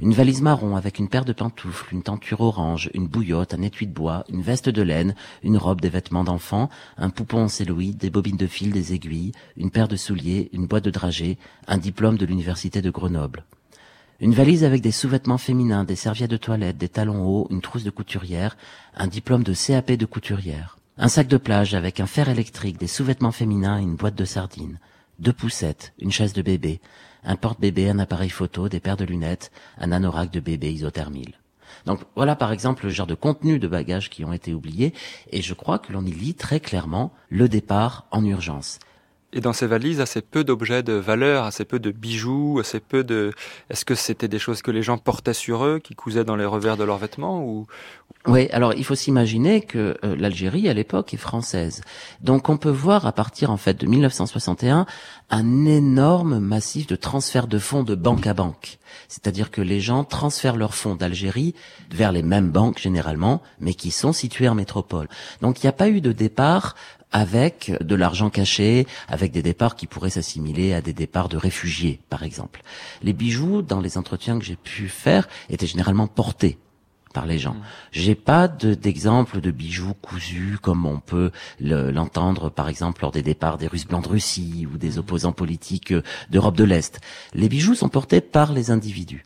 Une valise marron avec une paire de pantoufles, une tenture orange, une bouillotte, un étui de bois, une veste de laine, une robe, des vêtements d'enfant, un poupon en celluloïde, des bobines de fil, des aiguilles, une paire de souliers, une boîte de dragées, un diplôme de l'université de Grenoble. Une valise avec des sous-vêtements féminins, des serviettes de toilette, des talons hauts, une trousse de couturière, un diplôme de CAP de couturière. Un sac de plage avec un fer électrique, des sous-vêtements féminins et une boîte de sardines. Deux poussettes, une chaise de bébé, un porte-bébé, un appareil photo, des paires de lunettes, un anorak de bébé isothermile. Donc voilà par exemple le genre de contenu de bagages qui ont été oubliés et je crois que l'on y lit très clairement le départ en urgence. Et dans ces valises, assez peu d'objets de valeur, assez peu de bijoux, assez peu de. Est-ce que c'était des choses que les gens portaient sur eux, qui cousaient dans les revers de leurs vêtements, ou? Oui, alors il faut s'imaginer que euh, l'Algérie à l'époque est française, donc on peut voir à partir en fait de 1961 un énorme massif de transfert de fonds de banque à banque. C'est-à-dire que les gens transfèrent leurs fonds d'Algérie vers les mêmes banques généralement, mais qui sont situées en métropole. Donc il n'y a pas eu de départ avec de l'argent caché, avec des départs qui pourraient s'assimiler à des départs de réfugiés, par exemple. Les bijoux, dans les entretiens que j'ai pu faire, étaient généralement portés par les gens. Mmh. J'ai pas d'exemple de, bijoux cousus comme on peut l'entendre par exemple lors des départs des Russes blancs de Russie ou des mmh. opposants politiques d'Europe de l'Est. Les bijoux sont portés par les individus.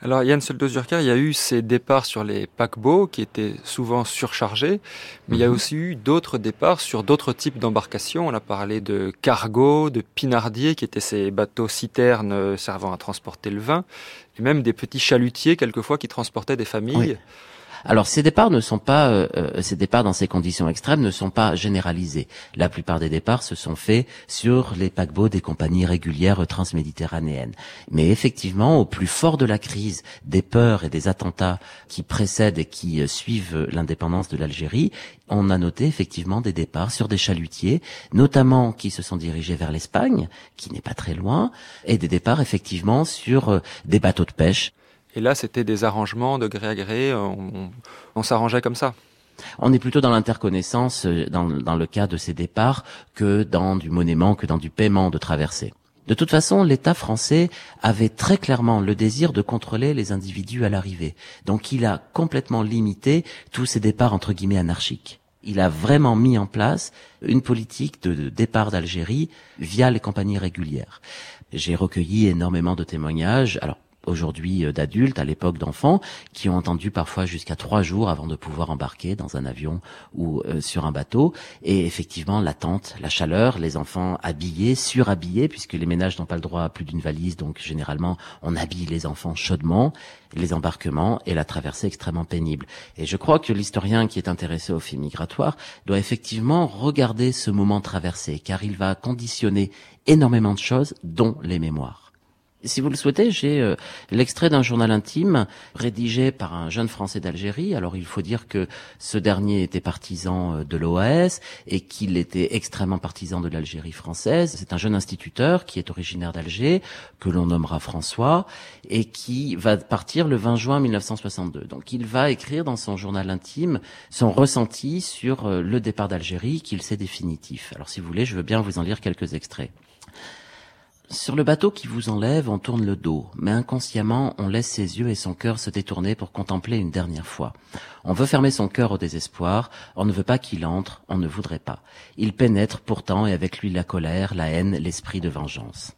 Alors Yann Soldos-Durker, il y a eu ces départs sur les paquebots qui étaient souvent surchargés, mais il y a mhm. aussi eu d'autres départs sur d'autres types d'embarcations. On a parlé de cargo, de pinardiers qui étaient ces bateaux citernes servant à transporter le vin, et même des petits chalutiers quelquefois qui transportaient des familles. Alors ces départs ne sont pas, euh, euh, ces départs dans ces conditions extrêmes ne sont pas généralisés. La plupart des départs se sont faits sur les paquebots des compagnies régulières transméditerranéennes. Mais effectivement, au plus fort de la crise, des peurs et des attentats qui précèdent et qui euh, suivent l'indépendance de l'Algérie, on a noté effectivement des départs sur des chalutiers, notamment qui se sont dirigés vers l'Espagne, qui n'est pas très loin, et des départs effectivement sur des bateaux de pêche et là, c'était des arrangements de gré à gré, on, s'arrangeait comme ça. On est plutôt dans l'interconnaissance euh, dans, dans, le cas de ces départs que dans du monnaiment, que dans du paiement de traversée. De toute façon, l'État français avait très clairement le désir de contrôler les individus à l'arrivée. Donc il a complètement limité tous ces départs entre guillemets anarchiques. Il a vraiment mis en place une politique de départ d'Algérie via les compagnies régulières. J'ai recueilli énormément de témoignages. Alors, aujourd'hui euh, d'adultes, à l'époque d'enfants, qui ont attendu parfois jusqu'à trois jours avant de pouvoir embarquer dans un avion ou euh, sur un bateau. Et effectivement, l'attente, la chaleur, les enfants habillés, surhabillés, puisque les ménages n'ont pas le droit à plus d'une valise, donc généralement on habille les enfants chaudement, les embarquements et la traversée extrêmement pénible. Et je crois que l'historien qui est intéressé au film migratoire doit effectivement regarder ce moment traversé, car il va conditionner énormément de choses, dont les mémoires. Si vous le souhaitez, j'ai euh, l'extrait d'un journal intime rédigé par un jeune Français d'Algérie. Alors il faut dire que ce dernier était partisan euh, de l'OAS et qu'il était extrêmement partisan de l'Algérie française. C'est un jeune instituteur qui est originaire d'Alger, que l'on nommera François, et qui va partir le 20 juin 1962. Donc il va écrire dans son journal intime son ressenti sur euh, le départ d'Algérie, qu'il sait définitif. Alors si vous voulez, je veux bien vous en lire quelques extraits. Sur le bateau qui vous enlève, on tourne le dos, mais inconsciemment, on laisse ses yeux et son cœur se détourner pour contempler une dernière fois. On veut fermer son cœur au désespoir, on ne veut pas qu'il entre, on ne voudrait pas. Il pénètre pourtant et avec lui la colère, la haine, l'esprit de vengeance.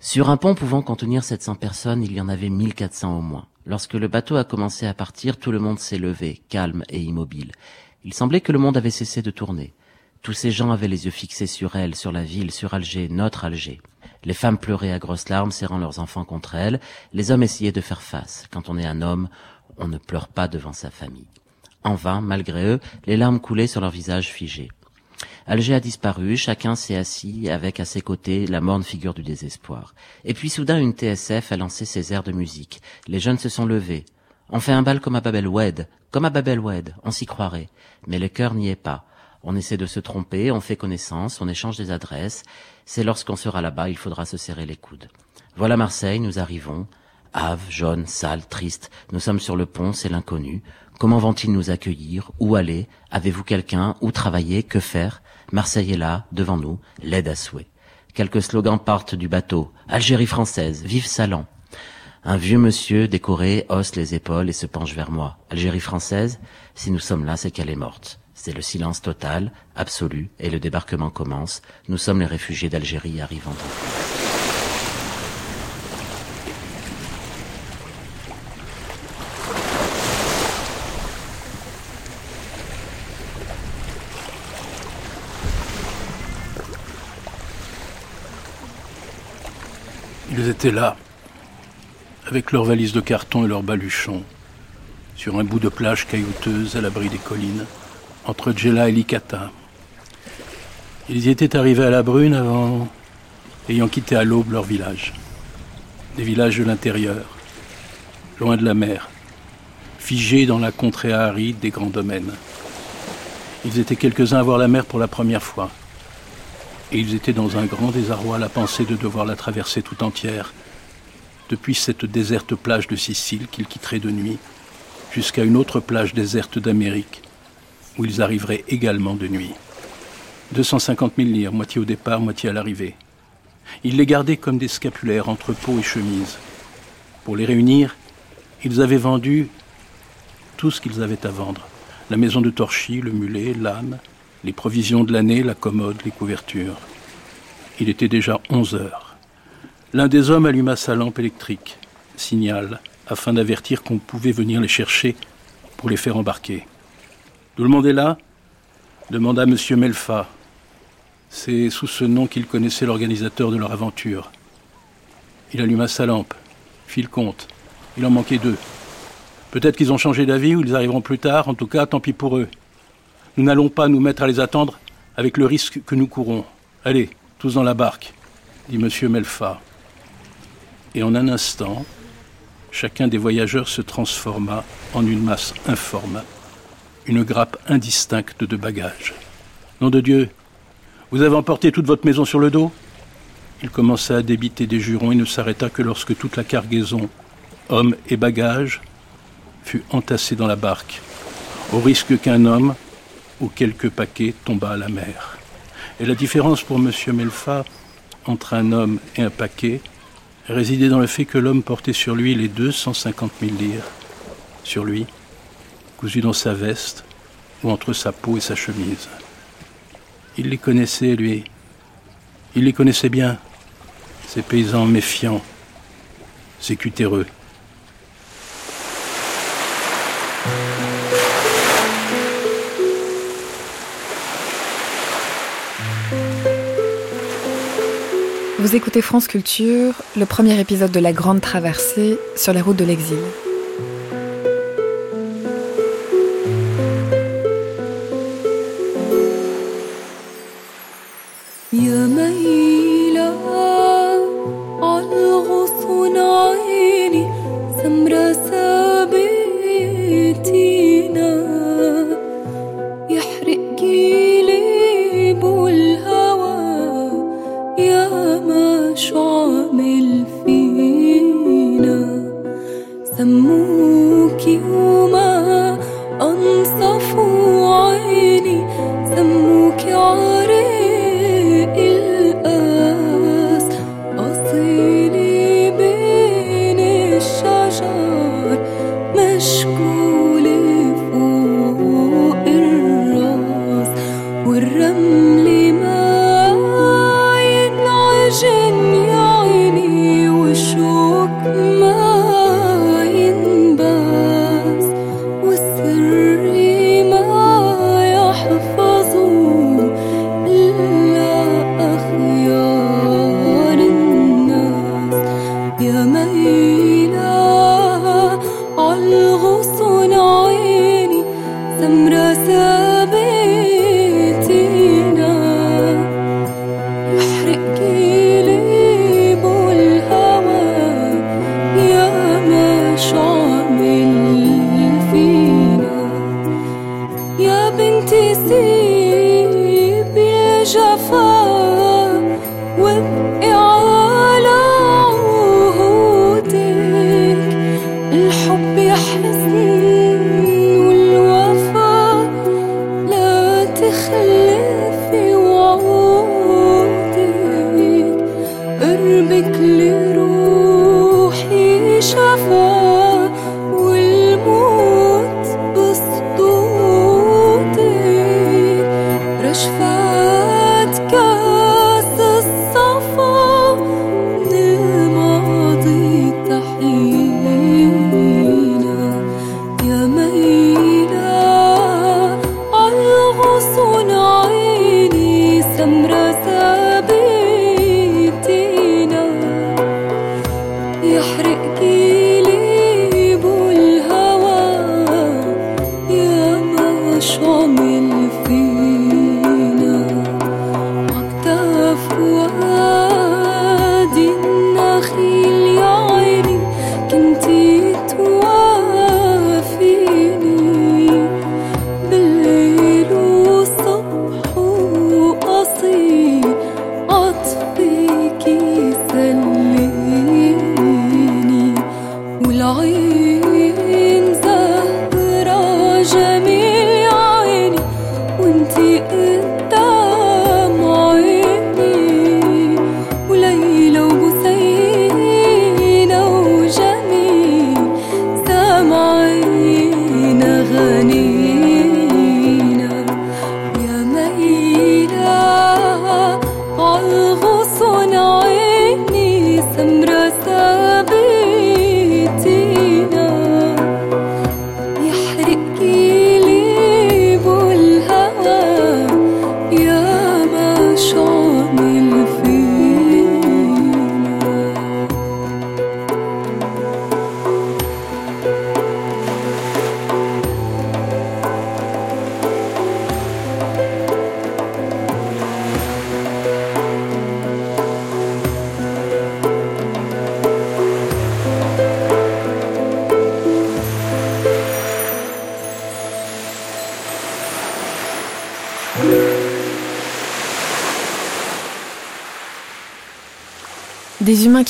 Sur un pont pouvant contenir 700 personnes, il y en avait 1400 au moins. Lorsque le bateau a commencé à partir, tout le monde s'est levé, calme et immobile. Il semblait que le monde avait cessé de tourner. Tous ces gens avaient les yeux fixés sur elle, sur la ville, sur Alger, notre Alger. Les femmes pleuraient à grosses larmes, serrant leurs enfants contre elles. Les hommes essayaient de faire face. Quand on est un homme, on ne pleure pas devant sa famille. En vain, malgré eux, les larmes coulaient sur leurs visages figés. Alger a disparu, chacun s'est assis avec à ses côtés la morne figure du désespoir. Et puis soudain une TSF a lancé ses airs de musique. Les jeunes se sont levés. On fait un bal comme à Babel Wed, comme à Babel Wed, on s'y croirait. Mais le cœur n'y est pas. On essaie de se tromper, on fait connaissance, on échange des adresses. C'est lorsqu'on sera là-bas, il faudra se serrer les coudes. Voilà Marseille, nous arrivons. Ave, jaune, sale, triste. Nous sommes sur le pont, c'est l'inconnu. Comment vont-ils nous accueillir? Où aller? Avez-vous quelqu'un? Où travailler? Que faire? Marseille est là, devant nous, l'aide à souhait. Quelques slogans partent du bateau. Algérie française, vive Salon. Un vieux monsieur décoré hausse les épaules et se penche vers moi. Algérie française Si nous sommes là, c'est qu'elle est morte. C'est le silence total, absolu, et le débarquement commence. Nous sommes les réfugiés d'Algérie arrivant en France. Ils étaient là, avec leurs valises de carton et leurs baluchons, sur un bout de plage caillouteuse à l'abri des collines entre Djela et Licata. Ils y étaient arrivés à la brune avant ayant quitté à l'aube leur village. Des villages de l'intérieur, loin de la mer, figés dans la contrée aride des grands domaines. Ils étaient quelques-uns à voir la mer pour la première fois. Et ils étaient dans un grand désarroi à la pensée de devoir la traverser tout entière, depuis cette déserte plage de Sicile qu'ils quitteraient de nuit, jusqu'à une autre plage déserte d'Amérique, où ils arriveraient également de nuit. 250 000 lire, moitié au départ, moitié à l'arrivée. Ils les gardaient comme des scapulaires entre peau et chemise. Pour les réunir, ils avaient vendu tout ce qu'ils avaient à vendre. La maison de Torchy, le mulet, l'âne, les provisions de l'année, la commode, les couvertures. Il était déjà 11 heures. L'un des hommes alluma sa lampe électrique, signal, afin d'avertir qu'on pouvait venir les chercher pour les faire embarquer. Tout le monde est là demanda M. Melfa. C'est sous ce nom qu'il connaissait l'organisateur de leur aventure. Il alluma sa lampe, fit le compte. Il en manquait deux. Peut-être qu'ils ont changé d'avis ou ils arriveront plus tard, en tout cas, tant pis pour eux. Nous n'allons pas nous mettre à les attendre avec le risque que nous courons. Allez, tous dans la barque, dit M. Melfa. Et en un instant, chacun des voyageurs se transforma en une masse informe une grappe indistincte de bagages. Nom de Dieu, vous avez emporté toute votre maison sur le dos? Il commença à débiter des jurons et ne s'arrêta que lorsque toute la cargaison, hommes et bagages, fut entassée dans la barque, au risque qu'un homme ou quelques paquets tombât à la mer. Et la différence pour M. Melfa entre un homme et un paquet résidait dans le fait que l'homme portait sur lui les 250 000 lires. Sur lui, cousu dans sa veste ou entre sa peau et sa chemise. Il les connaissait, lui. Il les connaissait bien, ces paysans méfiants, c'est cutéreux. Vous écoutez France Culture, le premier épisode de la Grande Traversée sur les routes de l'exil.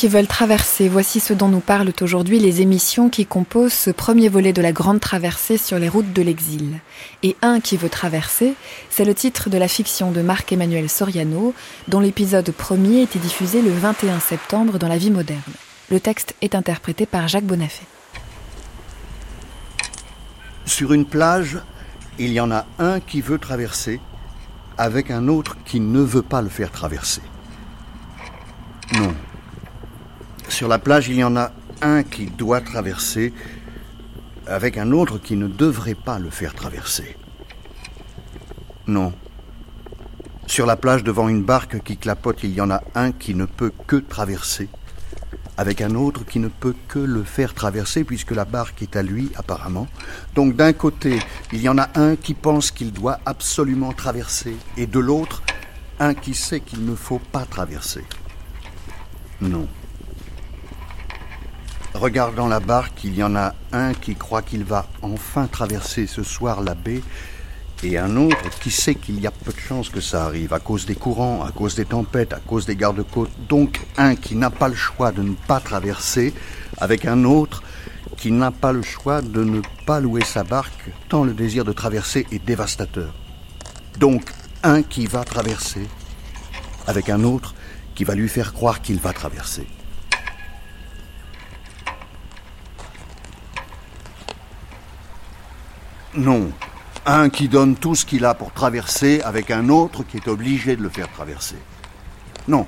Qui traverser, voici ce dont nous parlent aujourd'hui les émissions qui composent ce premier volet de la grande traversée sur les routes de l'exil. Et Un qui veut traverser, c'est le titre de la fiction de Marc-Emmanuel Soriano, dont l'épisode premier était diffusé le 21 septembre dans La vie moderne. Le texte est interprété par Jacques Bonafé. Sur une plage, il y en a un qui veut traverser avec un autre qui ne veut pas le faire traverser. Non. Sur la plage, il y en a un qui doit traverser avec un autre qui ne devrait pas le faire traverser. Non. Sur la plage devant une barque qui clapote, il y en a un qui ne peut que traverser, avec un autre qui ne peut que le faire traverser puisque la barque est à lui apparemment. Donc d'un côté, il y en a un qui pense qu'il doit absolument traverser, et de l'autre, un qui sait qu'il ne faut pas traverser. Non. Regardant la barque, il y en a un qui croit qu'il va enfin traverser ce soir la baie et un autre qui sait qu'il y a peu de chances que ça arrive à cause des courants, à cause des tempêtes, à cause des gardes-côtes. Donc un qui n'a pas le choix de ne pas traverser avec un autre qui n'a pas le choix de ne pas louer sa barque tant le désir de traverser est dévastateur. Donc un qui va traverser avec un autre qui va lui faire croire qu'il va traverser. Non, un qui donne tout ce qu'il a pour traverser avec un autre qui est obligé de le faire traverser. Non,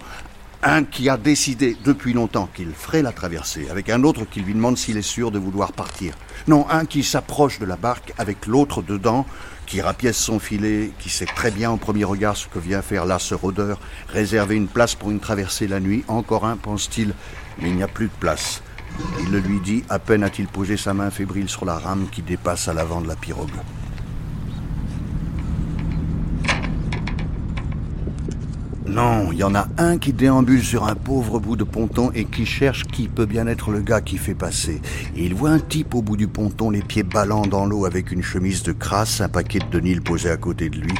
un qui a décidé depuis longtemps qu'il ferait la traversée avec un autre qui lui demande s'il est sûr de vouloir partir. Non, un qui s'approche de la barque avec l'autre dedans, qui rapièce son filet, qui sait très bien au premier regard ce que vient faire là ce rôdeur, réserver une place pour une traversée la nuit. Encore un, pense-t-il, mais il n'y a plus de place. Il le lui dit, à peine a-t-il posé sa main fébrile sur la rame qui dépasse à l'avant de la pirogue. Non, il y en a un qui déambule sur un pauvre bout de ponton et qui cherche qui peut bien être le gars qui fait passer. Il voit un type au bout du ponton, les pieds ballants dans l'eau avec une chemise de crasse, un paquet de Denil posé à côté de lui,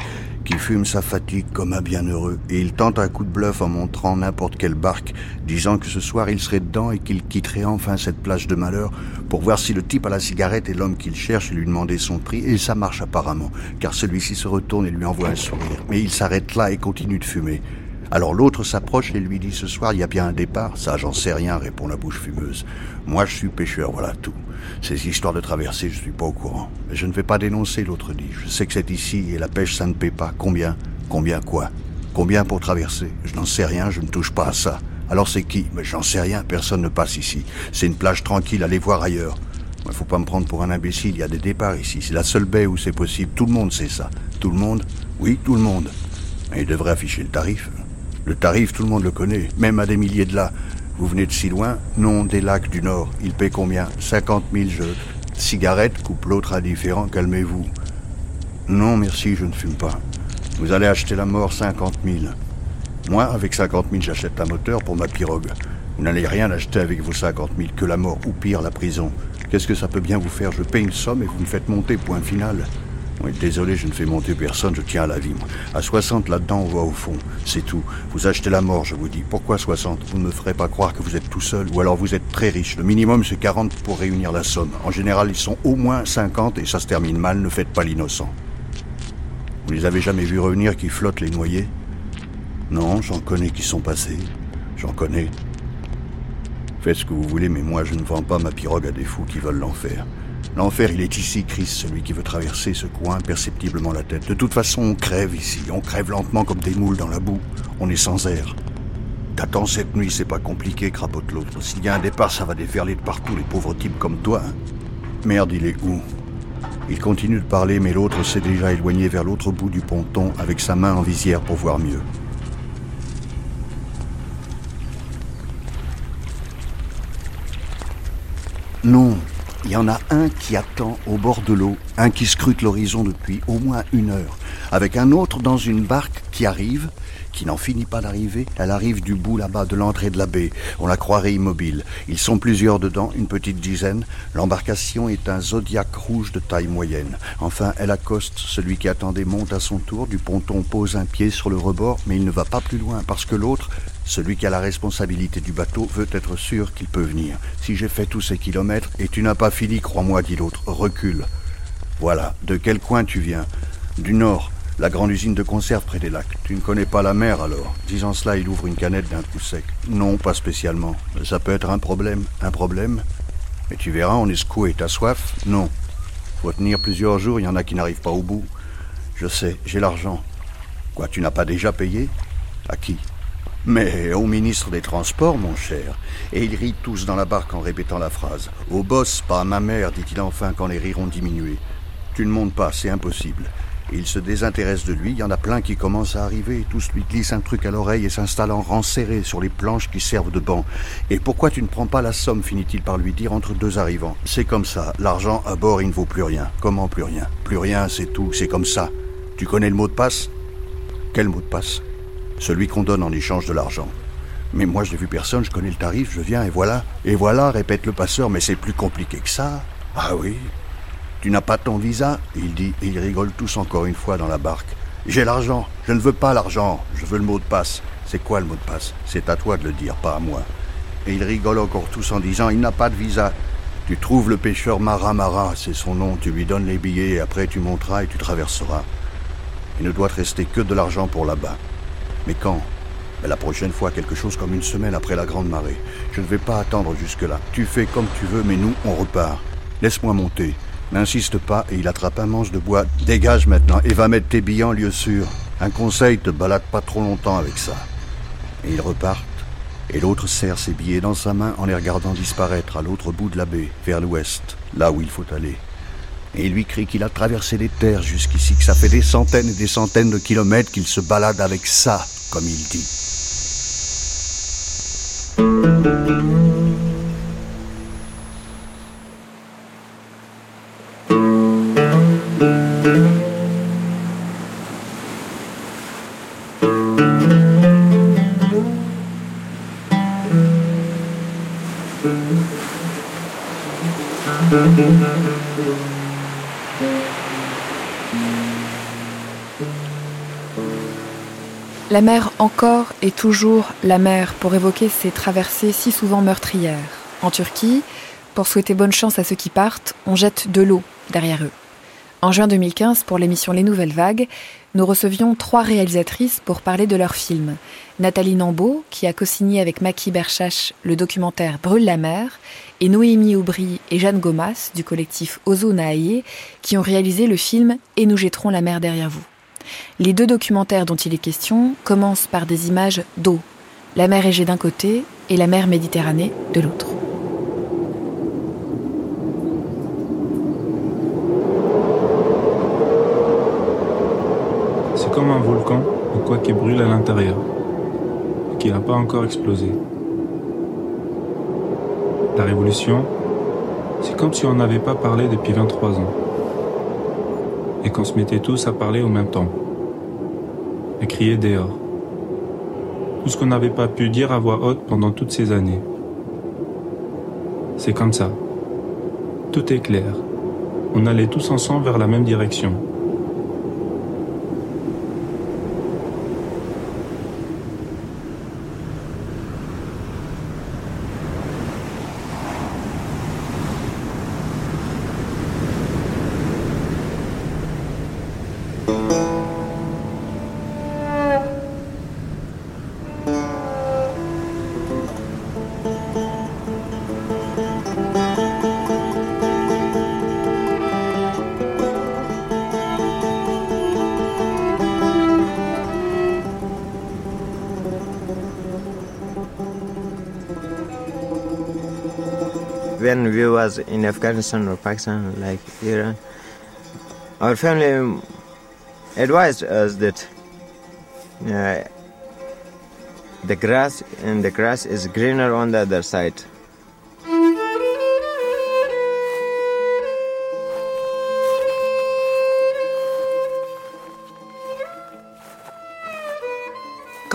qui fume sa fatigue comme un bienheureux. Et il tente un coup de bluff en montrant n'importe quelle barque, disant que ce soir il serait dedans et qu'il quitterait enfin cette plage de malheur pour voir si le type à la cigarette est l'homme qu'il cherche et lui demander son prix. Et ça marche apparemment, car celui-ci se retourne et lui envoie un sourire. Mais il s'arrête là et continue de fumer. Alors l'autre s'approche et lui dit ce soir il y a bien un départ. Ça j'en sais rien, répond la bouche fumeuse. Moi je suis pêcheur, voilà tout. Ces histoires de traversée, je suis pas au courant. Mais je ne vais pas dénoncer, l'autre dit. Je sais que c'est ici et la pêche ça ne paie pas. Combien? Combien quoi? Combien pour traverser? Je n'en sais rien, je ne touche pas à ça. Alors c'est qui? Mais j'en sais rien, personne ne passe ici. C'est une plage tranquille, allez voir ailleurs. Il faut pas me prendre pour un imbécile, il y a des départs ici. C'est la seule baie où c'est possible. Tout le monde sait ça. Tout le monde? Oui, tout le monde. Et il devrait afficher le tarif. Le tarif, tout le monde le connaît, même à des milliers de là. Vous venez de si loin Non, des lacs du Nord. Il paie combien? 50 000 jeux. Cigarette, coupe l'autre indifférent, calmez-vous. Non, merci, je ne fume pas. Vous allez acheter la mort 50 000. Moi, avec 50 000, j'achète un moteur pour ma pirogue. Vous n'allez rien acheter avec vos 50 000, que la mort, ou pire, la prison. Qu'est-ce que ça peut bien vous faire? Je paye une somme et vous me faites monter, point final. Oui, désolé, je ne fais monter personne, je tiens à la vie. moi. À 60, là-dedans, on voit au fond. C'est tout. Vous achetez la mort, je vous dis. Pourquoi 60 Vous ne me ferez pas croire que vous êtes tout seul, ou alors vous êtes très riche. Le minimum, c'est 40 pour réunir la somme. En général, ils sont au moins 50 et ça se termine mal, ne faites pas l'innocent. Vous les avez jamais vus revenir qui flottent les noyés Non, j'en connais qui sont passés. J'en connais. Faites ce que vous voulez, mais moi, je ne vends pas ma pirogue à des fous qui veulent l'enfer. L'enfer, il est ici, Chris, celui qui veut traverser ce coin imperceptiblement la tête. De toute façon, on crève ici. On crève lentement comme des moules dans la boue. On est sans air. T'attends cette nuit, c'est pas compliqué, crapote l'autre. S'il y a un départ, ça va déferler de partout, les pauvres types comme toi. hein. Merde, il est où? Il continue de parler, mais l'autre s'est déjà éloigné vers l'autre bout du ponton avec sa main en visière pour voir mieux. Non, il y en a un qui attend au bord de l'eau, un qui scrute l'horizon depuis au moins une heure, avec un autre dans une barque qui arrive, qui n'en finit pas d'arriver. Elle arrive du bout là-bas de l'entrée de la baie. On la croirait immobile. Ils sont plusieurs dedans, une petite dizaine. L'embarcation est un zodiaque rouge de taille moyenne. Enfin, elle accoste. Celui qui attendait monte à son tour. Du ponton pose un pied sur le rebord, mais il ne va pas plus loin parce que l'autre, celui qui a la responsabilité du bateau, veut être sûr qu'il peut venir. Si j'ai fait tous ces kilomètres et tu n'as pas fini, crois-moi, dit l'autre, recule. Voilà. De quel coin tu viens? Du nord. La grande usine de conserve près des lacs. Tu ne connais pas la mer alors Disant cela, il ouvre une canette d'un coup sec. Non, pas spécialement. Ça peut être un problème. Un problème? Mais tu verras, on est secoué. T'as soif? Non. Faut tenir plusieurs jours, il y en a qui n'arrivent pas au bout. Je sais, j'ai l'argent. Quoi, tu n'as pas déjà payé? À qui? Mais au ministre des Transports, mon cher. Et ils rient tous dans la barque en répétant la phrase. Au boss, pas à ma mère, dit-il enfin quand les rires ont diminué. Tu ne montes pas, c'est impossible. Il se désintéresse de lui, il y en a plein qui commencent à arriver, tous lui glissent un truc à l'oreille et s'installent en rang serré sur les planches qui servent de banc. Et pourquoi tu ne prends pas la somme, finit-il par lui dire entre deux arrivants. C'est comme ça, l'argent à bord il ne vaut plus rien. Comment plus rien? Plus rien, c'est tout, c'est comme ça. Tu connais le mot de passe? Quel mot de passe? Celui qu'on donne en échange de l'argent. Mais moi je n'ai vu personne, je connais le tarif, je viens et voilà. Et voilà, répète le passeur, mais c'est plus compliqué que ça. Ah oui tu n'as pas ton visa? Il dit, et ils rigolent tous encore une fois dans la barque. J'ai l'argent, je ne veux pas l'argent, je veux le mot de passe. C'est quoi le mot de passe? C'est à toi de le dire, pas à moi. Et ils rigolent encore tous en disant, il n'a pas de visa. Tu trouves le pêcheur Mara Mara, c'est son nom, tu lui donnes les billets, et après tu monteras et tu traverseras. Il ne doit te rester que de l'argent pour là-bas. Mais quand La prochaine fois, quelque chose comme une semaine après la grande marée. Je ne vais pas attendre jusque-là. Tu fais comme tu veux, mais nous, on repart. Laisse-moi monter. N'insiste pas et il attrape un manche de bois. Dégage maintenant et va mettre tes billets en lieu sûr. Un conseil, te balade pas trop longtemps avec ça. Et ils repartent. Et l'autre serre ses billets dans sa main en les regardant disparaître à l'autre bout de la baie, vers l'ouest, là où il faut aller. Et il lui crie qu'il a traversé les terres jusqu'ici, que ça fait des centaines et des centaines de kilomètres qu'il se balade avec ça, comme il dit. La mer encore et toujours la mer pour évoquer ces traversées si souvent meurtrières. En Turquie, pour souhaiter bonne chance à ceux qui partent, on jette de l'eau derrière eux. En juin 2015, pour l'émission Les Nouvelles Vagues, nous recevions trois réalisatrices pour parler de leur film. Nathalie Nambeau, qui a co-signé avec Maki Berchach le documentaire Brûle la mer, et Noémie Aubry et Jeanne Gomas du collectif Ozo Naaye, qui ont réalisé le film Et nous jetterons la mer derrière vous. Les deux documentaires dont il est question commencent par des images d'eau, la mer Égée d'un côté et la mer Méditerranée de l'autre. C'est comme un volcan, ou quoi qui brûle à l'intérieur, qui n'a pas encore explosé. La révolution, c'est comme si on n'avait pas parlé depuis 23 ans, et qu'on se mettait tous à parler au même temps, et crier dehors. Tout ce qu'on n'avait pas pu dire à voix haute pendant toutes ces années. C'est comme ça. Tout est clair. On allait tous ensemble vers la même direction. When we was in Afghanistan or Pakistan, like Iran, our family advised us that uh, the grass and the grass is greener on the other side.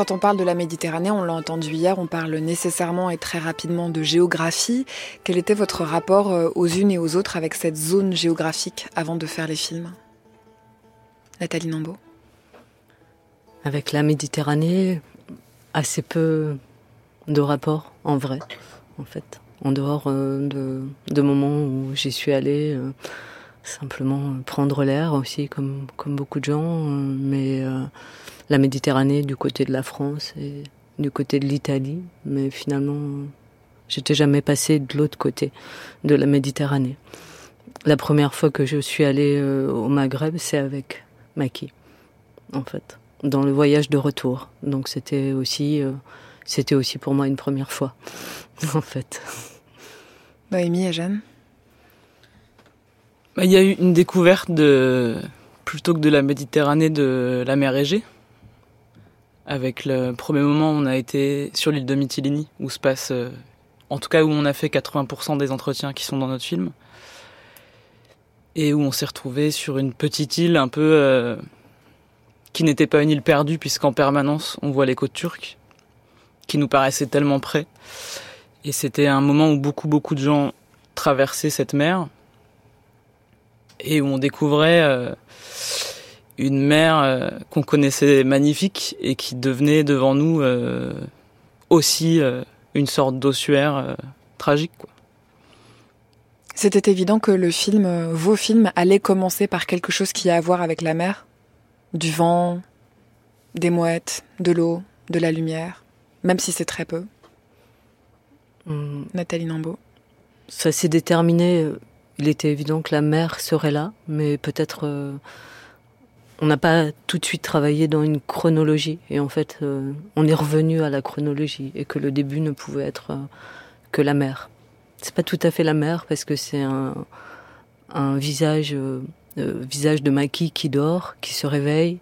Quand on parle de la Méditerranée, on l'a entendu hier, on parle nécessairement et très rapidement de géographie. Quel était votre rapport euh, aux unes et aux autres avec cette zone géographique avant de faire les films? Nathalie Nambeau Avec la Méditerranée, assez peu de rapports en vrai, en fait. En dehors euh, de, moments où j'y suis allée, euh, simplement prendre l'air aussi, comme, beaucoup de gens. mais la Méditerranée du côté de la France et du côté de l'Italie. Mais finalement, j'étais jamais passée de l'autre côté de la Méditerranée. La première fois que je suis allée euh, au Maghreb, c'est avec Maki, en fait. dans le voyage de retour. Donc c'était aussi, euh, c'était aussi pour moi une première fois, [LAUGHS] en fait. Noémie et Jeanne? Bah, Il y a eu une découverte de, plutôt que de la Méditerranée, de la mer Égée. Avec le premier moment, on a été sur l'île de Mytilini, où se passe, euh, en tout cas où on a fait 80% des entretiens qui sont dans notre film. Et où on s'est retrouvé sur une petite île un peu euh, qui n'était pas une île perdue, puisqu'en permanence on voit les côtes turques, qui nous paraissaient tellement près. Et c'était un moment où beaucoup, beaucoup de gens traversaient cette mer et où on découvrait euh, une mer euh, qu'on connaissait magnifique et qui devenait devant nous euh, aussi euh, une sorte d'ossuaire euh, tragique. Quoi. C'était évident que le film, vos films, allaient commencer par quelque chose qui a à voir avec la mer? Du vent, des mouettes, de l'eau, de la lumière, même si c'est très peu. Hum, Nathalie Nambeau. Ça s'est déterminé. Il était évident que la mer serait là, mais peut-être euh, on n'a pas tout de suite travaillé dans une chronologie. Et en fait, euh, on est revenu à la chronologie et que le début ne pouvait être euh, que la mer. C'est pas tout à fait la mer parce que c'est un, euh, visage de Maki qui dort, qui se réveille,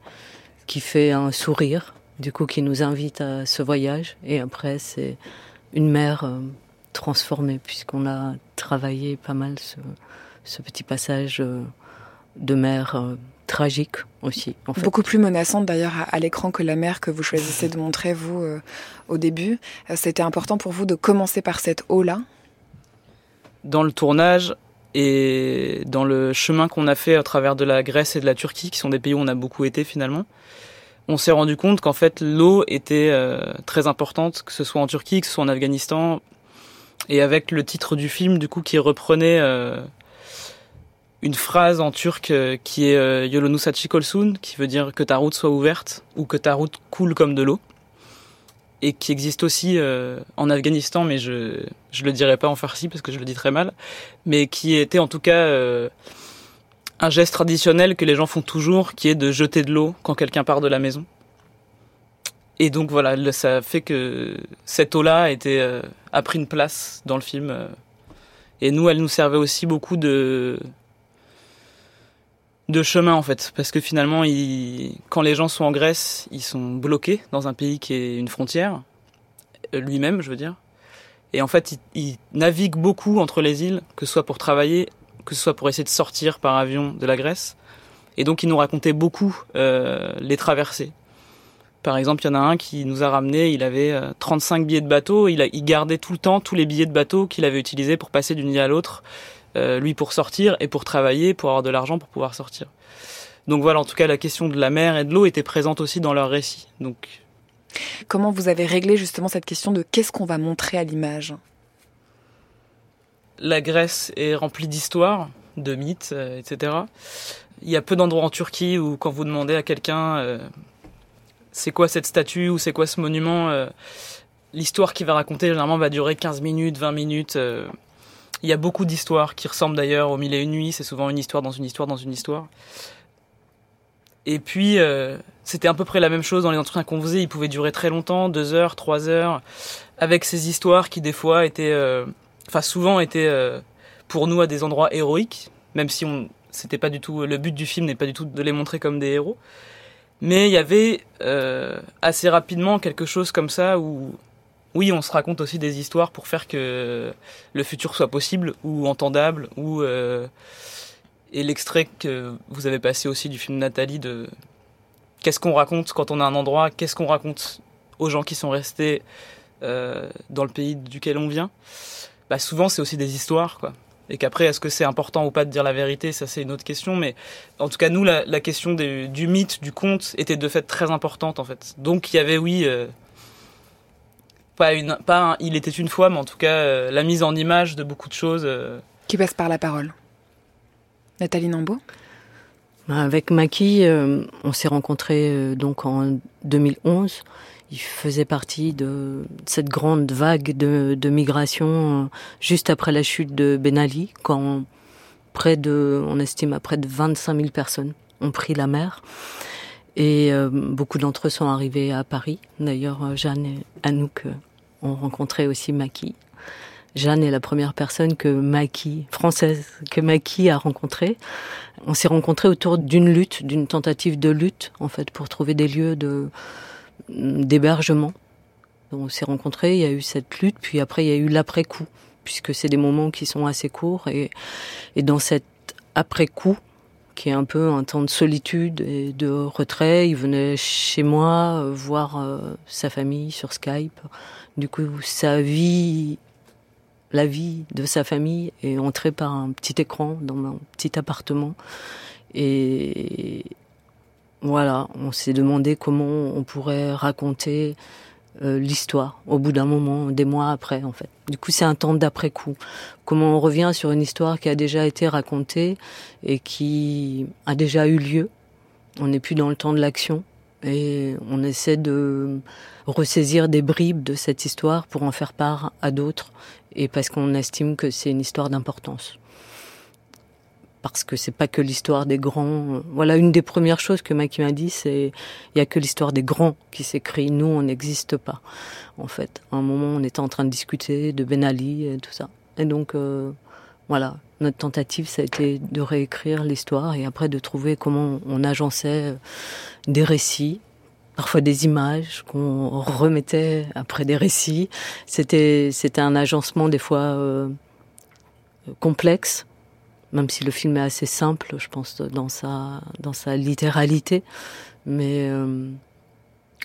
qui fait un sourire, du coup qui nous invite à ce voyage. Et après, c'est une mer transformée puisqu'on a travaillé pas mal ce, petit passage de mer tragique aussi. En fait. Beaucoup plus menaçante d'ailleurs à, à l'écran que la mer que vous choisissez de montrer, vous, euh, au début. Euh, C'était important pour vous de commencer par cette eau-là? Dans le tournage et dans le chemin qu'on a fait à travers de la Grèce et de la Turquie, qui sont des pays où on a beaucoup été finalement, on s'est rendu compte qu'en fait l'eau était euh, très importante, que ce soit en Turquie, que ce soit en Afghanistan, et avec le titre du film du coup qui reprenait euh, une phrase en turc euh, qui est euh, Yolonu Sachi Kolsun, qui veut dire que ta route soit ouverte ou que ta route coule comme de l'eau, et qui existe aussi euh, en Afghanistan, mais je je le dirai pas en farsi parce que je le dis très mal, mais qui était en tout cas un geste traditionnel que les gens font toujours, qui est de jeter de l'eau quand quelqu'un part de la maison. Et donc voilà, ça fait que cette eau-là a, pris une place dans le film. Et nous, elle nous servait aussi beaucoup de de chemin en fait, parce que finalement, quand les gens sont en Grèce, ils sont bloqués dans un pays qui est une frontière, euh, lui-même, je veux dire. Et en fait, ils, naviguent beaucoup entre les îles, que ce soit pour travailler, que ce soit pour essayer de sortir par avion de la Grèce. Et donc, ils nous racontaient beaucoup euh, les traversées. Par exemple, il y en a un qui nous a ramené, il avait euh, 35 billets de bateau, il, a, il gardait tout le temps tous les billets de bateau qu'il avait utilisés pour passer d'une île à l'autre, euh, lui pour sortir et pour travailler, pour avoir de l'argent pour pouvoir sortir. Donc voilà, en tout cas, la question de la mer et de l'eau était présente aussi dans leur récit. Donc Comment vous avez réglé justement cette question de qu'est-ce qu'on va montrer à l'image? La Grèce est remplie d'histoires, de mythes, euh, etc. Il y a peu d'endroits en Turquie où quand vous demandez à quelqu'un euh, c'est quoi cette statue ou c'est quoi ce monument, l'histoire qu'il va raconter généralement va durer 15 minutes, 20 minutes. Il y a beaucoup d'histoires qui ressemblent d'ailleurs aux Mille et une nuits, c'est souvent une histoire dans une histoire dans une histoire. Et puis, euh, c'était à peu près la même chose dans les entretiens qu'on faisait. Ils pouvaient durer très longtemps, deux heures, trois heures, avec ces histoires qui des fois étaient, euh, enfin souvent étaient euh, pour nous à des endroits héroïques, même si on, c'était pas du tout le but du film n'est pas du tout de les montrer comme des héros. Mais il y avait assez rapidement quelque chose comme ça où, oui, on se raconte aussi des histoires pour faire que le futur soit possible ou entendable ou euh, et l'extrait que vous avez passé aussi du film Nathalie de qu'est-ce qu'on raconte quand on a un endroit, qu'est-ce qu'on raconte aux gens qui sont restés euh, dans le pays duquel on vient. Bah souvent c'est aussi des histoires quoi. Et qu'après est-ce que c'est important ou pas de dire la vérité, ça c'est une autre question. Mais en tout cas nous la, question du mythe, du conte était de fait très importante en fait. Donc il y avait oui euh, pas une pas un, il était une fois, mais en tout cas euh, la mise en image de beaucoup de choses. euh, Qui passe par la parole Nathalie Nambeau Avec Maki, euh, on s'est rencontrés euh, donc en 2011. Il faisait partie de cette grande vague de, de migration euh, juste après la chute de Ben Ali, quand près de, on estime à près de 25 000 personnes ont pris la mer. Et euh, beaucoup d'entre eux sont arrivés à Paris. D'ailleurs, Jeanne et Anouk euh, ont rencontré aussi Maki. Jeanne est la première personne que Maki, française, que Maki a rencontrée. On s'est rencontrés autour d'une lutte, d'une tentative de lutte, en fait, pour trouver des lieux de d'hébergement. On s'est rencontrés, il y a eu cette lutte, puis après il y a eu l'après-coup, puisque c'est des moments qui sont assez courts. Et, dans cet après-coup, qui est un peu un temps de solitude et de retrait, il venait chez moi euh, voir euh, sa famille sur Skype. Du coup, sa vie, la vie de sa famille est entrée par un petit écran dans mon petit appartement. Et voilà, on s'est demandé comment on pourrait raconter euh, l'histoire au bout d'un moment, des mois après en fait. Du coup, c'est un temps d'après-coup. Comment on revient sur une histoire qui a déjà été racontée et qui a déjà eu lieu. On n'est plus dans le temps de l'action et on essaie de ressaisir des bribes de cette histoire pour en faire part à d'autres et parce qu'on estime que c'est une histoire d'importance parce que c'est pas que l'histoire des grands. Voilà, une des premières choses que Maki m'a dit, c'est il y a que l'histoire des grands qui s'écrit. Nous, on n'existe pas, en fait. À un moment, on était en train de discuter de Ben Ali et tout ça. Et donc, euh, voilà, notre tentative, ça a été de réécrire l'histoire et après de trouver comment on agençait des récits. Parfois des images qu'on remettait après des récits. C'était c'était un agencement des fois euh, complexe même si le film est assez simple, je pense, dans sa, dans sa littéralité. Mais euh,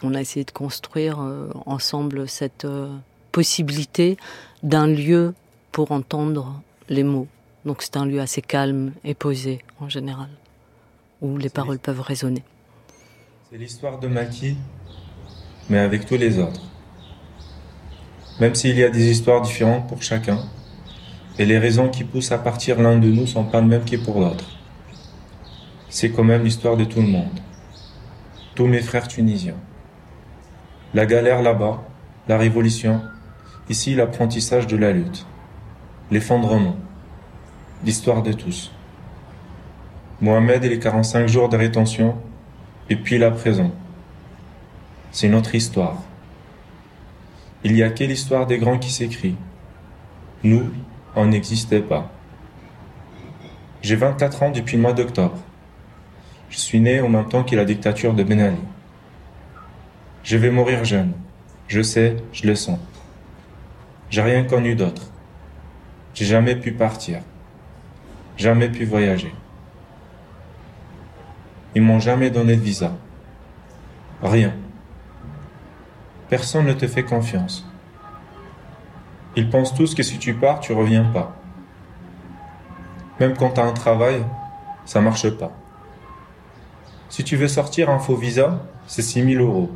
on a essayé de construire euh, ensemble cette euh, possibilité d'un lieu pour entendre les mots. Donc c'est un lieu assez calme et posé en général, où les paroles peuvent résonner. C'est l'histoire de Maki, mais avec tous les autres. Même s'il y a des histoires différentes pour chacun, et les raisons qui poussent à partir l'un de nous sont pas les mêmes que pour l'autre. C'est quand même l'histoire de tout le monde. Tous mes frères tunisiens. La galère là-bas, la révolution, ici l'apprentissage de la lutte, l'effondrement, l'histoire de tous. Mohamed et les 45 jours de rétention, et puis la prison. C'est notre histoire. Il n'y a que l'histoire des grands qui s'écrit? Nous, on n'existait pas. J'ai 24 ans depuis le mois d'octobre. Je suis né en même temps que la dictature de Ben Ali. Je vais mourir jeune. Je sais, je le sens. J'ai rien connu d'autre. J'ai jamais pu partir. Jamais pu voyager. Ils m'ont jamais donné de visa. Rien. Personne ne te fait confiance. Ils pensent tous que si tu pars, tu reviens pas. Même quand tu as un travail, ça marche pas. Si tu veux sortir un faux visa, c'est 6000 euros.